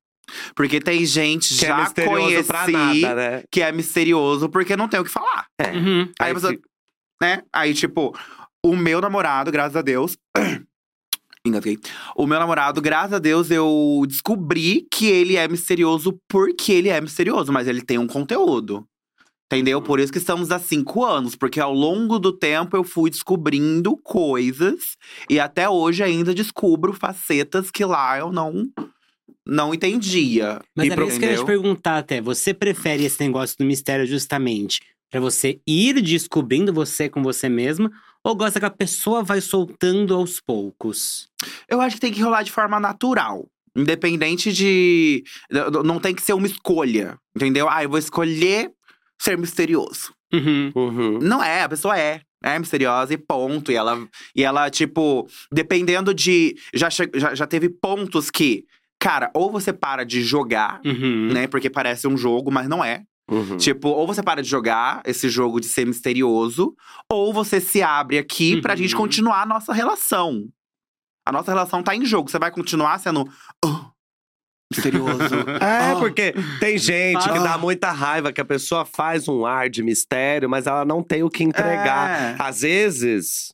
Porque tem gente
Que
já
é
conheci
pra nada, né?
que é misterioso porque não tem o que falar,
É.
Uhum.
Aí
Aí
você-
fica-
né? Aí, tipo, o meu namorado, graças a Deus. Engasguei. O meu namorado, graças a Deus, eu descobri que ele é misterioso porque ele é misterioso, mas ele tem um conteúdo. Entendeu? Por isso que estamos há cinco anos, porque ao longo do tempo eu fui descobrindo coisas e até hoje ainda descubro facetas que lá eu não não entendia.
Mas
E
era
pro-
isso que eu ia te perguntar até. Você prefere esse negócio do mistério justamente pra você ir descobrindo você com você mesma? Ou gosta que a pessoa vai soltando aos poucos?
Eu acho que tem que rolar de forma natural. Independente de. Não tem que ser uma escolha, entendeu? Ah, eu vou escolher ser misterioso.
Uhum.
Uhum.
Não é, a pessoa é. É misteriosa e ponto. E ela, e ela tipo, dependendo de. Já, che- já, já teve pontos que, cara, ou você para de jogar,
Uhum.
né? Porque parece um jogo, mas não é.
Uhum.
Tipo, ou você para de jogar esse jogo de ser misterioso, ou você se abre aqui pra
Uhum.
gente continuar a nossa relação. A nossa relação tá em jogo. Você vai continuar sendo "Ah, misterioso.
É,
Ah.
porque tem gente que
Ah.
dá muita raiva que a pessoa faz um ar de mistério, mas ela não tem o que entregar.
É.
Às vezes,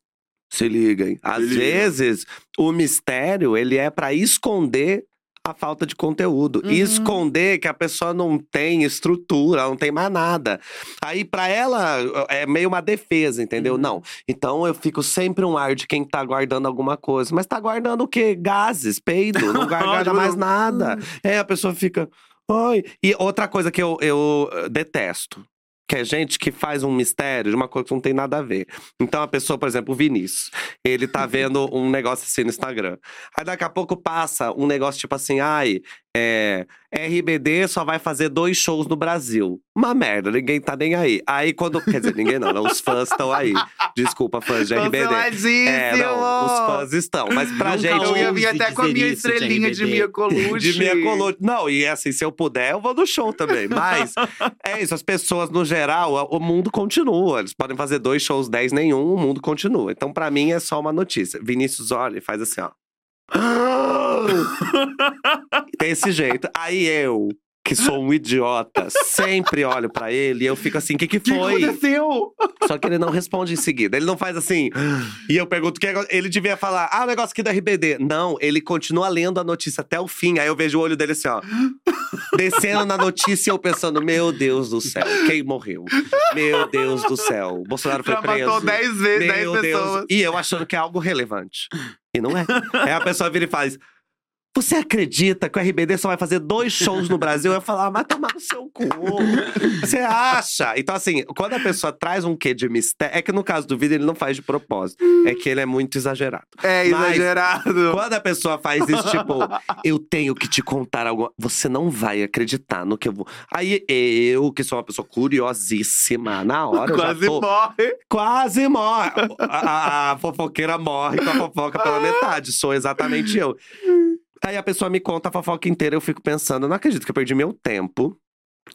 se liguem, às
liga.
vezes o mistério ele é pra esconder a falta de conteúdo,
Uhum.
E esconder que a pessoa não tem estrutura, não tem mais nada. Aí pra ela é meio uma defesa, entendeu?
Uhum.
Não. Então eu fico sempre um ar de quem tá guardando alguma coisa, mas tá guardando o quê? Gases, peido, não guarda mais nada. É, a pessoa fica. Ai. E outra coisa que eu, eu eh, detesto. Que é gente que faz um mistério de uma coisa que não tem nada a ver. Então a pessoa, por exemplo, o Vinícius, ele tá vendo um negócio assim no Instagram. Aí daqui a pouco passa um negócio tipo assim, ai, é, RBD só vai fazer dois shows no Brasil. Uma merda, ninguém tá nem aí. Aí quando. Quer dizer, ninguém não, né? Os fãs estão aí. Desculpa, fãs de RBD. É, não, os fãs estão. Mas pra
Nunca
gente.
Eu ia vir até com a minha
de
estrelinha de,
RBD.
Mia Colucci.
De minha coluna. Não, e assim, se eu puder, eu vou no show também. Mas é isso, as pessoas, no geral, o- o mundo continua. Eles podem fazer dois shows, dez, nenhum, o mundo continua. Então, pra mim, é só uma notícia. Vinícius olha e faz assim, ó. Desse jeito. Aí eu, que sou um idiota, sempre olho pra ele e eu fico assim: o que, que
O que
foi?
aconteceu?
Só que ele não responde em seguida. Ele não faz assim. E eu pergunto o que é- ele devia falar. Ah, o negócio aqui da RBD. Não, ele continua lendo a notícia até o fim. Aí eu vejo o olho dele assim, ó. Descendo na notícia e eu pensando: Meu Deus do céu, quem morreu? Meu Deus do céu. Bolsonaro foi
Já
preso.
matou 10 vezes, 10
Meu Deus.
pessoas.
E eu achando que é algo relevante. E não é. Aí a pessoa vira e faz. Você acredita que o RBD só vai fazer dois shows no Brasil? Eu falo, ah, mas tomar no seu cu. Você acha? Então, assim, quando a pessoa traz um quê de mistério. É que no caso do vídeo ele não faz de propósito. É que ele é muito exagerado.
É
Mas-
exagerado.
Quando a pessoa faz isso, tipo, eu tenho que te contar algo. Você não vai acreditar no que eu vou. Aí eu, que sou uma pessoa curiosíssima, na hora eu
Quase
já tô.
morre.
Quase morre. A, a- a fofoqueira morre com a fofoca pela metade. Sou exatamente eu. Aí a pessoa me conta a fofoca inteira, eu fico pensando, não acredito que eu perdi meu tempo.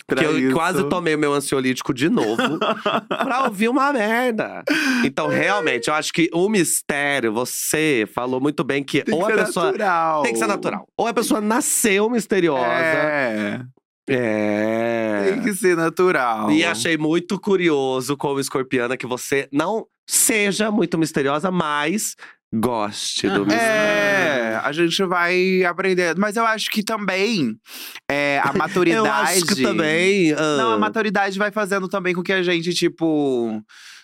Pra
que eu
isso.
quase tomei o meu ansiolítico de novo pra ouvir uma merda. Então, realmente, eu acho que o mistério, você falou muito bem que,
Tem
ou
que
a
ser
pessoa.
natural.
Tem que ser natural. Ou a pessoa nasceu misteriosa.
É.
É.
Tem que ser natural.
E achei muito curioso, como escorpiana, que você não seja muito misteriosa, mas goste do mistério.
É, a gente vai aprender. Mas eu acho que também é, a maturidade.
Eu acho que também. ah,
Não, a maturidade vai fazendo também com que a gente, tipo.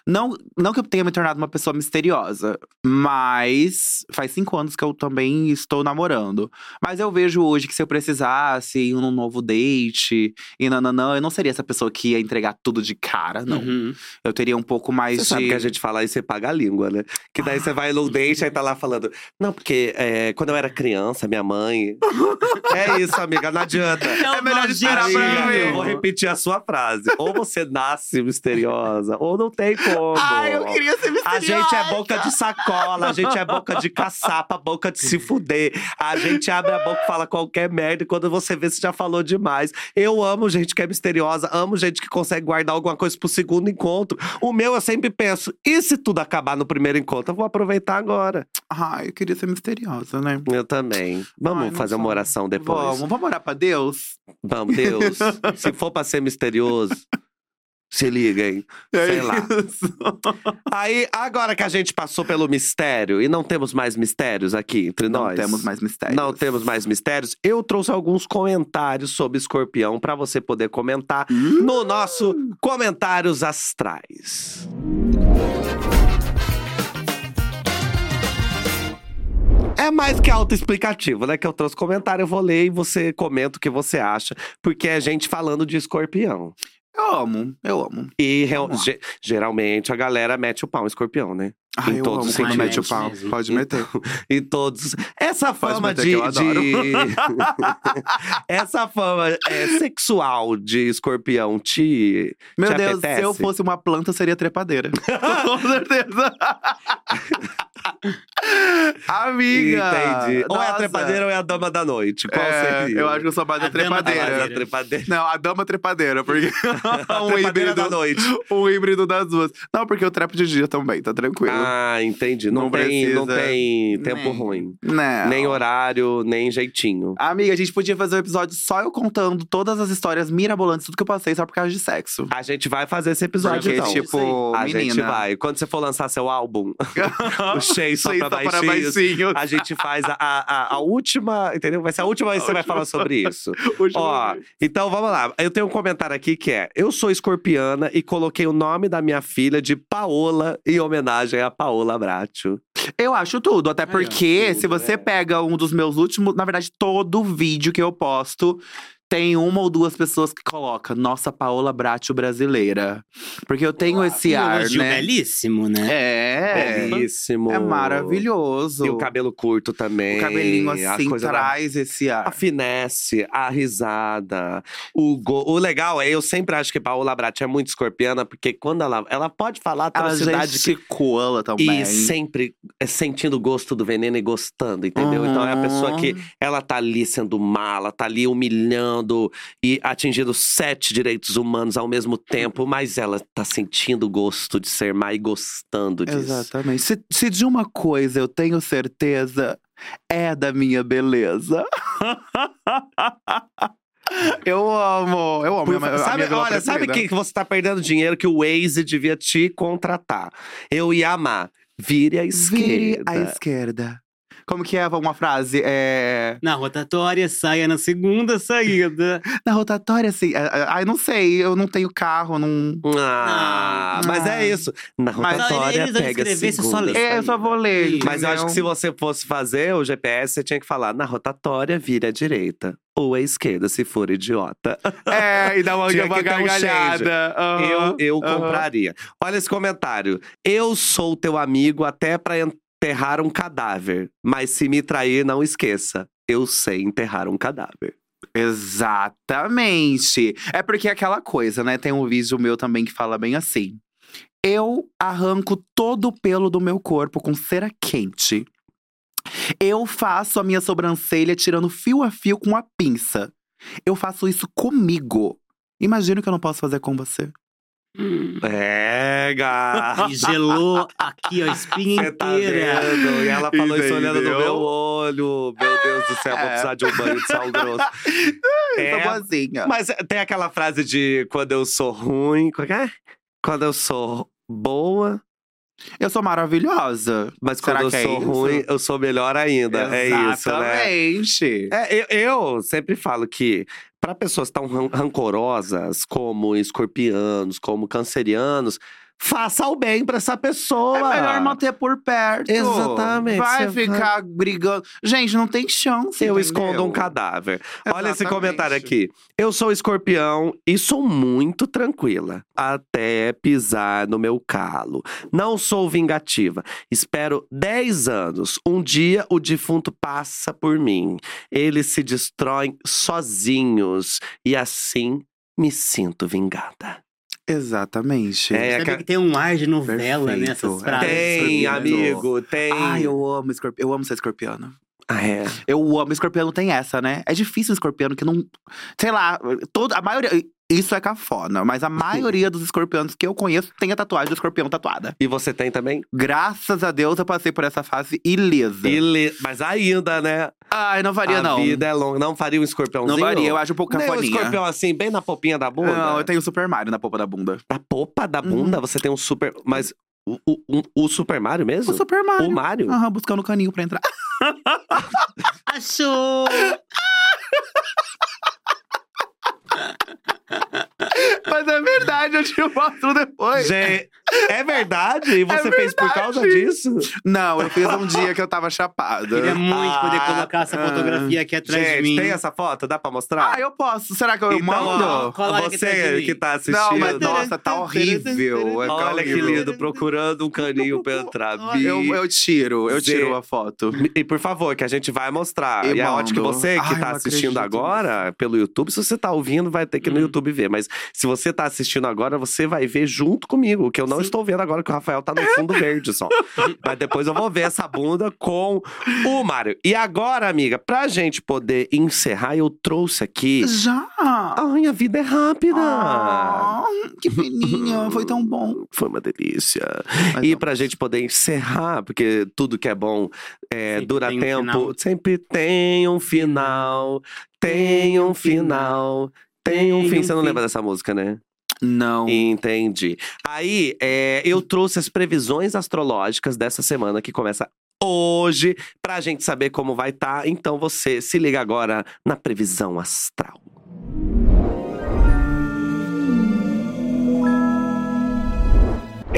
Não, não que eu tenha me tornado uma pessoa misteriosa, mas faz cinco anos que eu também estou namorando. Mas eu vejo hoje que se eu precisasse ir num novo date e nananã, eu não seria essa pessoa que ia entregar tudo de cara, não.
Uhum.
Eu teria um pouco mais
Você
de.
sabe que a gente fala isso e paga a língua, né? Que daí você vai num date, aí tá lá falando, não, porque é, quando eu era criança, minha mãe. é isso, amiga, não adianta.
É,
melhor esperar pra ver.
eu vou repetir a sua frase. Ou você nasce misteriosa, ou não tem como.
Ai, eu queria ser
A
misteriosa.
gente é boca de sacola, a gente é boca de caçapa, boca de se fuder. A gente abre a boca e fala qualquer merda e quando você vê, você já falou demais. Eu amo gente que é misteriosa, amo gente que consegue guardar alguma coisa pro segundo encontro. O meu, eu sempre penso, e se tudo acabar no primeiro encontro? Eu vou aproveitar agora.
Ai, eu queria ser misteriosa, né?
Eu também. Vamos
Ai,
fazer uma
sou.
oração depois.
Vamos, vamos orar pra Deus?
Vamos, Deus. se for pra ser misterioso, se liga, hein? Sei lá.
É isso.
Aí, agora que a gente passou pelo mistério e não temos mais mistérios aqui entre
Não
nós.
temos mais mistérios.
Não temos mais mistérios. Eu trouxe alguns comentários sobre escorpião pra você poder comentar
Hum?
no nosso Comentários Astrais. É mais que autoexplicativo, né? Que eu trouxe comentário, eu vou ler e você comenta o que você acha, porque é gente falando de escorpião.
Eu amo, eu amo.
E real- ge- geralmente a galera mete o pau em escorpião, né?
Ai,
Em
eu
todos
amo
os
quando
sentidos.
mete o pau.
mesmo.
Pode meter.
Em todos. Essa fama de. de- Essa fama é, sexual de escorpião te.
Meu
Te
Deus, se eu
apetece?
fosse uma planta, seria trepadeira. Com certeza. Amiga!
Entendi. Ou é a trepadeira ou é a dama da noite. Qual
É,
seria?
eu acho que eu sou mais
A dama da
trepadeira.
Mais a trepadeira.
Não, a dama trepadeira, porque
A
um
trepadeira
híbrido,
da noite.
um híbrido das duas. Não, porque eu trepo de dia também, tá tranquilo.
Ah, entendi. Não,
Não
tem, não
precisa.
tem tempo
Nem.
ruim.
Não.
Nem horário, nem jeitinho.
Amiga, a gente podia fazer um episódio só eu contando todas as histórias mirabolantes, tudo que eu passei só por causa de sexo.
A gente vai fazer esse episódio,
Porque,
então.
tipo,
a
menina.
gente vai. Quando você for lançar seu álbum, o Só
para
baixinhos,
baixinhos.
a gente faz a, a, a- última, entendeu? Vai ser a última vez que você vai falar sobre isso. Ó,
vez.
então vamos lá. Eu tenho um comentário aqui que é: Eu sou escorpiana e coloquei o nome da minha filha de Paola em homenagem a Paola Bracho.
Eu acho tudo, até
ó,
porque
tudo,
se você
é.
pega um dos meus últimos, na verdade, todo vídeo que eu posto tem uma ou duas pessoas que colocam Nossa Paola Bracho brasileira. Porque eu tenho esse
E um
ar,
elogio
né?
belíssimo, né?
É.
Belíssimo.
É maravilhoso.
E o cabelo curto também.
O cabelinho
a
assim
coisa da-
traz esse
A
ar.
finesse, a risada, o go... O legal é, eu sempre acho que Paola Brat é muito escorpiana, porque quando ela… Ela pode falar
Ela
atrocidade que
gesticula também.
E sempre é, sentindo o gosto do veneno e gostando, entendeu? Então é a pessoa que
Uhum.
ela tá ali sendo mala, tá ali humilhando e atingindo sete direitos humanos ao mesmo tempo, mas ela tá sentindo o gosto de ser má e gostando disso.
Exatamente. Se, se de uma coisa eu tenho certeza, é da minha beleza. eu amo, eu amo.
Por
minha-
sabe,
minha
olha, sabe que você tá perdendo dinheiro que o Waze devia te contratar? Eu ia amar. Vire à esquerda.
Vire à esquerda. Como que é uma frase? É...
Na rotatória, saia na segunda saída.
Na rotatória, assim. é, é, Ai, não sei, eu não tenho carro, não.
Ah,
Não.
mas é isso. Na
Mas-
rotatória,
eles vão
pega
escrever, você só
segunda
lê.
É, eu só vou ler.
Mas
Mas eu acho que se você fosse fazer o GPS, você tinha que falar na rotatória, vira à direita. Ou à esquerda, se for idiota.
É, e dá uma, uma
ter um
gargalhada. Aham,
eu eu
aham.
compraria. Olha esse comentário. Eu sou teu amigo até pra enterrar um cadáver. Mas se me trair, não esqueça. Eu sei enterrar um cadáver.
Exatamente. É porque é aquela coisa, né? Tem um vídeo meu também que fala bem assim. Eu arranco todo o pelo do meu corpo com cera quente. Eu faço a minha sobrancelha tirando fio a fio com a pinça. Eu faço isso comigo. Imagina o que eu não posso fazer com você.
É.
E gelou aqui, ó, a espinha
Você tá
inteira.
vendo? E ela falou isso olhando no
Entendeu?
meu olho. Meu Deus do céu, vou
É.
precisar de um banho de sal grosso. É,
boazinha.
Mas tem aquela frase de quando eu sou ruim. Que é? Quando eu sou boa,
Eu sou maravilhosa.
mas
Será
quando eu
é
sou
isso?
ruim, eu sou melhor ainda. É isso, né?
Exatamente.
É, eu, eu sempre falo que para pessoas tão ran- rancorosas como escorpianos, como cancerianos, faça o bem pra essa pessoa.
É melhor manter por perto.
Exatamente,
Vai
você
ficar brigando. Gente, não tem chance.
Eu
entendeu?
escondo um cadáver. Olha esse
Exatamente.
comentário aqui. Eu sou escorpião e sou muito tranquila. Até pisar no meu calo. Não sou vingativa. Espero 10 anos. Um dia o defunto passa por mim. Eles se destroem sozinhos. E assim me sinto vingada.
Exatamente.
É,
Sabe
ca-
que tem um ar de novela
Perfeito.
nessas frases.
Tem, amigo, tem.
Ai, eu amo escorpião. Eu amo ser escorpiano.
Ah, é.
Eu amo. Escorpiano tem essa, né? É difícil escorpiano que não. Sei lá, toda, a maioria. Isso é cafona, mas a maioria dos escorpianos que eu conheço tem a tatuagem do escorpião tatuada.
E você tem também?
Graças a Deus eu passei por essa fase ilesa.
Ele... Mas ainda, né?
Ai, não varia,
a
não.
vida é longa. Não faria um escorpiãozinho?
Não varia, eu acho um pouco
Nem um
cafoninha.
escorpião assim, bem na popinha da bunda?
Não, eu tenho o Super Mario na polpa da bunda.
Na popa da bunda, você tem um super. Mas o, o, o Super Mario mesmo?
O Super Mario.
O Mario?
Aham, buscando o caninho pra entrar.
Achou!
Mas é verdade, eu te mostro depois.
Gente, é verdade? E você
É
fez por causa
verdade.
disso?
Não, eu fiz um dia que eu tava chapada.
Queria muito poder
Ah,
colocar essa fotografia aqui atrás de
Gente,
mim.
tem essa foto? Dá pra mostrar?
Ah, eu posso. Será que eu
então,
mando?
ó,
de
você que tá assistindo.
Não, mas nossa, tá horrível. Vai ficar
Olha que
horrível.
lindo, procurando um caninho pra entrar.
Eu, eu tiro, eu
Zé.
tiro a foto.
E por favor, que a gente vai mostrar.
Eu
e é ótimo que você que
Ai,
tá assistindo
acredito
agora pelo YouTube, se você tá ouvindo, vai ter que ir no
Hum.
YouTube ver. Mas se você tá assistindo agora, você vai ver junto comigo, que eu não
Sim.
estou vendo agora, que o Rafael tá no fundo verde só. Mas depois eu vou ver essa bunda com o Mário. E agora, amiga, pra gente poder encerrar, eu trouxe aqui.
Já?
Ai, a vida é rápida!
Ah, que fininha, foi tão bom.
Foi uma delícia. E
não.
pra gente poder encerrar, porque tudo que é bom é, dura
tem um
tempo,
final.
sempre tem um final, tem um final, tem um fim.
um
Você não
fim.
lembra dessa música, né?
Não.
Entendi. Aí, é, eu trouxe as previsões astrológicas dessa semana que começa hoje, pra gente saber como vai estar. Então você se liga agora na previsão astral.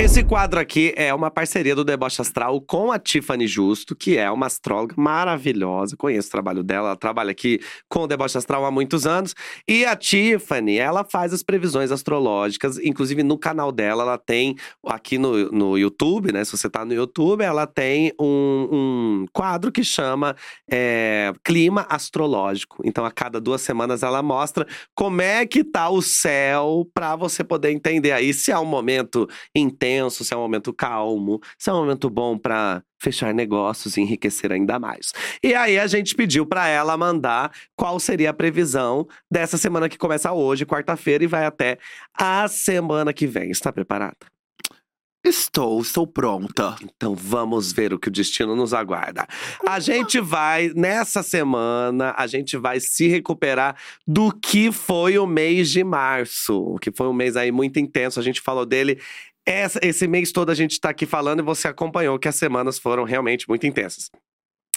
Esse quadro aqui é uma parceria do Deboche Astral com a Tiffany Justo, que é uma astróloga maravilhosa. Conheço o trabalho dela, ela trabalha aqui com o Deboche Astral há muitos anos. E a Tiffany, ela faz as previsões astrológicas, inclusive no canal dela, ela tem aqui no, no YouTube, né? Se você tá no YouTube, ela tem um, um quadro que chama é, Clima Astrológico. Então, a cada duas semanas, ela mostra como é que tá o céu para você poder entender aí se é um momento intenso, se é um momento calmo, se é um momento bom para fechar negócios e enriquecer ainda mais. E aí a gente pediu para ela mandar qual seria a previsão dessa semana que começa hoje, quarta-feira, e vai até a semana que vem. Está preparada?
Estou, estou pronta.
Então vamos ver o que o destino nos aguarda. A gente vai, nessa semana, a gente vai se recuperar do que foi o mês de março, que foi um mês aí muito intenso. A gente falou dele. Esse mês todo a gente tá aqui falando e você acompanhou que as semanas foram realmente muito intensas.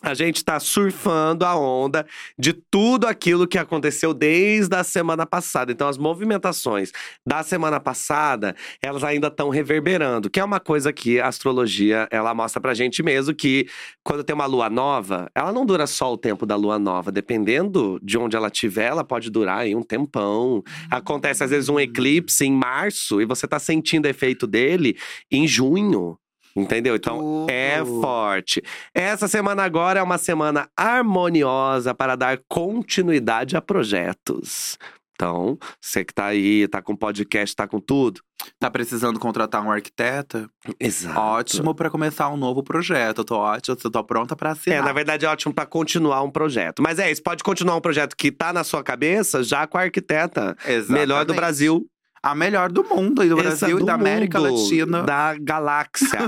A gente tá surfando a onda de tudo aquilo que aconteceu desde a semana passada. Então, as movimentações da semana passada, elas ainda estão reverberando, que é uma coisa que a astrologia, ela mostra pra gente mesmo que quando tem uma lua nova, ela não dura só o tempo da lua nova, dependendo de onde ela estiver, ela pode durar aí um tempão. Acontece às vezes um eclipse em março e você tá sentindo efeito dele em junho. Entendeu? Então, é
Tudo.
forte. Essa semana agora é uma semana harmoniosa para dar continuidade a projetos. Então, você que tá aí, tá com podcast, tá com tudo.
Tá precisando contratar um arquiteta?
Exato.
Ótimo pra começar um novo projeto. Eu tô ótima, eu tô pronta pra
É,
assinar.
na verdade é ótimo para continuar um projeto. Mas é isso, pode continuar um projeto que tá na sua cabeça já com a arquiteta melhor do
Exatamente.
Brasil.
A melhor do mundo, e do
Essa
Brasil
do
e da América
mundo,
Latina.
Da galáxia.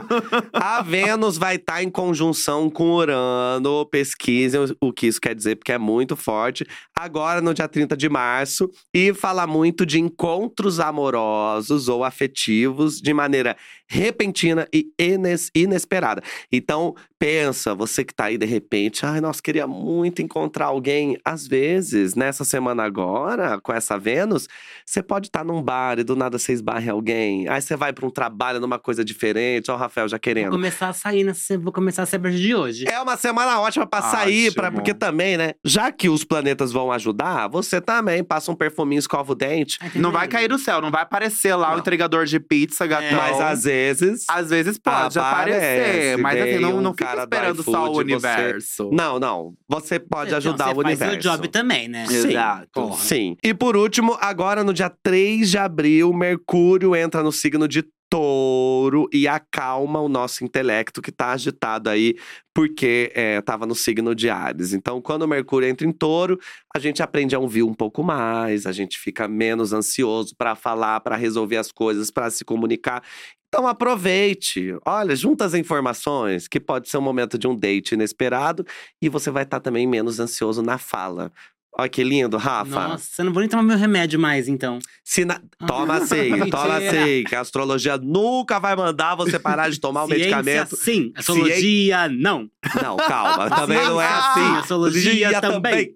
a Vênus vai estar em conjunção com Urano. Pesquisem o- que isso quer dizer, porque é muito forte. Agora, no dia 30 de março. E fala muito de encontros amorosos ou afetivos de maneira repentina e ines- inesperada. Então, pensa, você que tá aí de repente, ai, nossa, queria muito encontrar alguém. Às vezes, nessa semana agora, com essa Vênus, você pode estar num bar e do nada você esbarre alguém. Aí você vai pra um trabalho numa coisa diferente. Ó, o Rafael já
Vou
querendo.
começar a sair, nessa, vou começar a ser de hoje.
É uma semana ótima pra sair, pra, porque também, né? Já que os planetas vão ajudar, você também passa um perfuminho, escova o dente.
Ai,
Não vai cair do céu, não vai aparecer lá
Não.
o entregador de pizza, gatão.
Mas às vezes.
Às vezes pode
Aparece,
aparecer, mas assim, não,
um
não fica esperando só o
iFood, você-
universo.
Não, não. Você pode
Então,
ajudar
você
o universo.
faz seu job também, né?
Sim.
Exato.
Porra.
Sim. E por último, agora no dia 3 de abril, Mercúrio entra no signo de Touro e acalma o nosso intelecto que tá agitado aí, porque é, tava no signo de Ares. Então, quando o Mercúrio entra em Touro, a gente aprende a ouvir um pouco mais, a gente fica menos ansioso para falar, para resolver as coisas, para se comunicar. Então aproveite. Olha, junta as informações, que pode ser um momento de um date inesperado e você vai estar também menos ansioso na fala. Olha que lindo, Rafa.
Nossa, eu não vou nem tomar meu remédio mais, então.
Se na- Toma assim, toma assim, que a astrologia nunca vai mandar você parar de tomar o
Ciência,
medicamento.
sim. Astrologia, não.
Não, calma, também não é
Ciência,
assim.
sim. Astrologia também.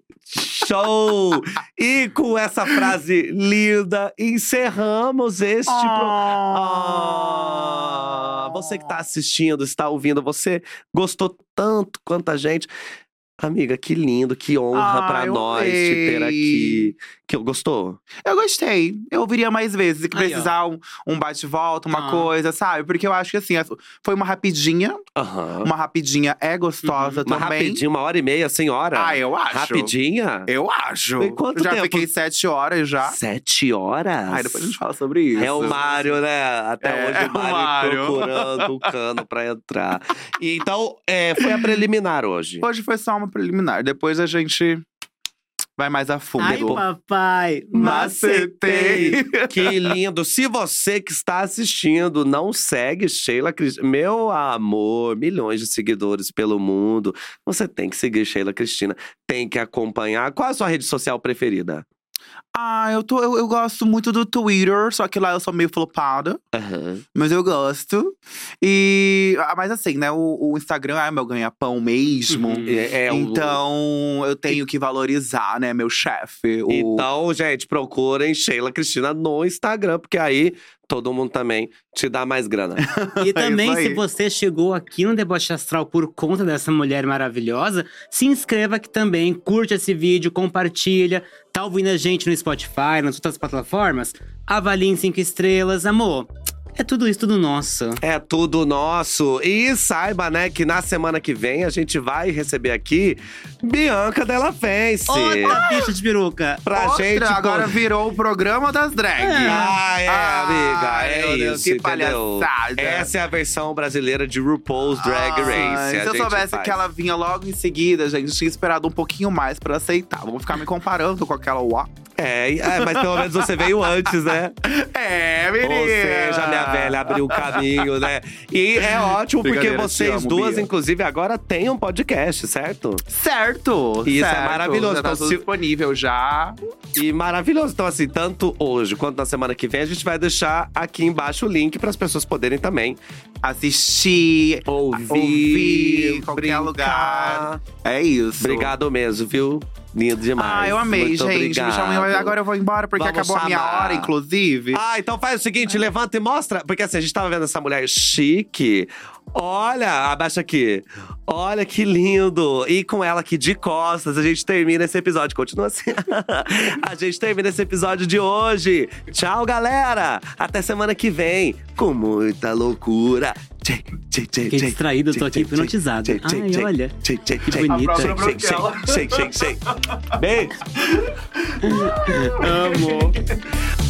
Show! E com essa frase linda, encerramos este programa. Ah, você que está assistindo, está ouvindo, você gostou tanto quanto a gente. Amiga, que lindo, que honra
Ah,
pra
eu
nós te ter
amei.
aqui. Que gostou?
Eu gostei. Eu ouviria mais vezes. Se
Aí,
precisar um, um bate-volta, uma
Ah.
coisa, sabe? Porque eu acho que assim, foi uma rapidinha.
Aham.
Uma rapidinha é gostosa
Uma
também.
rapidinha, uma hora e meia, senhora.
Ah, eu acho.
Rapidinha?
Eu acho.
E quanto
já
tempo?
fiquei sete horas já.
Sete horas?
Ai, depois a gente fala sobre isso.
É o Mário, né? Até
É,
hoje
é
o Mário. procurando o cano pra entrar. E então, é, foi a preliminar hoje.
Hoje foi só uma preliminar. Depois a gente vai mais a fundo.
Ai, papai, macetei.
Que lindo. Se você que está assistindo não segue Sheila Cristina, meu amor, milhões de seguidores pelo mundo, você tem que seguir Sheila Cristina, tem que acompanhar. Qual é a sua rede social preferida?
Ah, eu, tô, eu, eu gosto muito do Twitter, só que lá eu sou meio flopada.
Aham.
Mas eu gosto. E. ah, Mas assim, né? O, o Instagram é meu ganha-pão mesmo.
Uhum.
É, é o-
Então, eu tenho que valorizar, né, meu chefe. o-
Então, gente, procurem Sheila Cristina no Instagram, porque aí todo mundo também te dá mais grana.
E também,
É aí.
se você chegou aqui no Deboche Astral por conta dessa mulher maravilhosa, se inscreva aqui também, curte esse vídeo, compartilha. Tá ouvindo a gente no Spotify, nas outras plataformas? Avalie em cinco estrelas, amor. É tudo isso, tudo nosso.
É tudo nosso. E saiba, né, que na semana que vem a gente vai receber aqui Bianca Della Fence.
Outra bicha de peruca.
Pra
Outra,
gente.
agora virou o programa das drags.
Ah, é,
Ah,
amiga. É
meu Deus,
isso,
que
entendeu?
palhaçada.
Essa é a versão brasileira de RuPaul's Drag Race. A
se eu soubesse
faz.
que ela vinha logo em seguida, gente, eu tinha esperado um pouquinho mais pra aceitar. Vou ficar me comparando com aquela.
É, é, mas pelo menos você veio antes, né?
É,
Ou seja, minha velha abriu o caminho, né? E é ótimo porque vocês
amo,
duas,
Bia.
inclusive, agora têm um podcast, certo?
Certo!
Isso é
certo.
maravilhoso.
Já tá
Então,
disponível já.
E maravilhoso. Então, assim, tanto hoje quanto na semana que vem, a gente vai deixar aqui embaixo o link para as pessoas poderem também
Assistir,
ouvir,
ouvir qualquer
brincar.
lugar. É isso.
Obrigado mesmo, viu? Lindo demais.
Ah, eu amei,
Muito
gente.
Obrigado.
Me chamem, agora eu vou embora porque
Vamos
acabou a minha
chamar.
hora, inclusive.
Ah, então faz o seguinte, levanta e mostra. Porque assim, a gente tava vendo essa mulher chique. Olha, abaixa aqui. Olha que lindo. E com ela aqui de costas, a gente termina esse episódio. Continua assim. a gente termina esse episódio de hoje. Tchau, galera. Até semana que vem. Com muita loucura. Tchê, tchê, tchê,
Fiquei
tchê,
distraído, tô
tchê,
aqui
tchê,
hipnotizado.
tchê, tchê,
Ai,
tchê,
olha.
tchê, tchê,
Que
tchê.
bonita.
Shake, shake, shake, shake, shake, shake. Beijo.
Amo.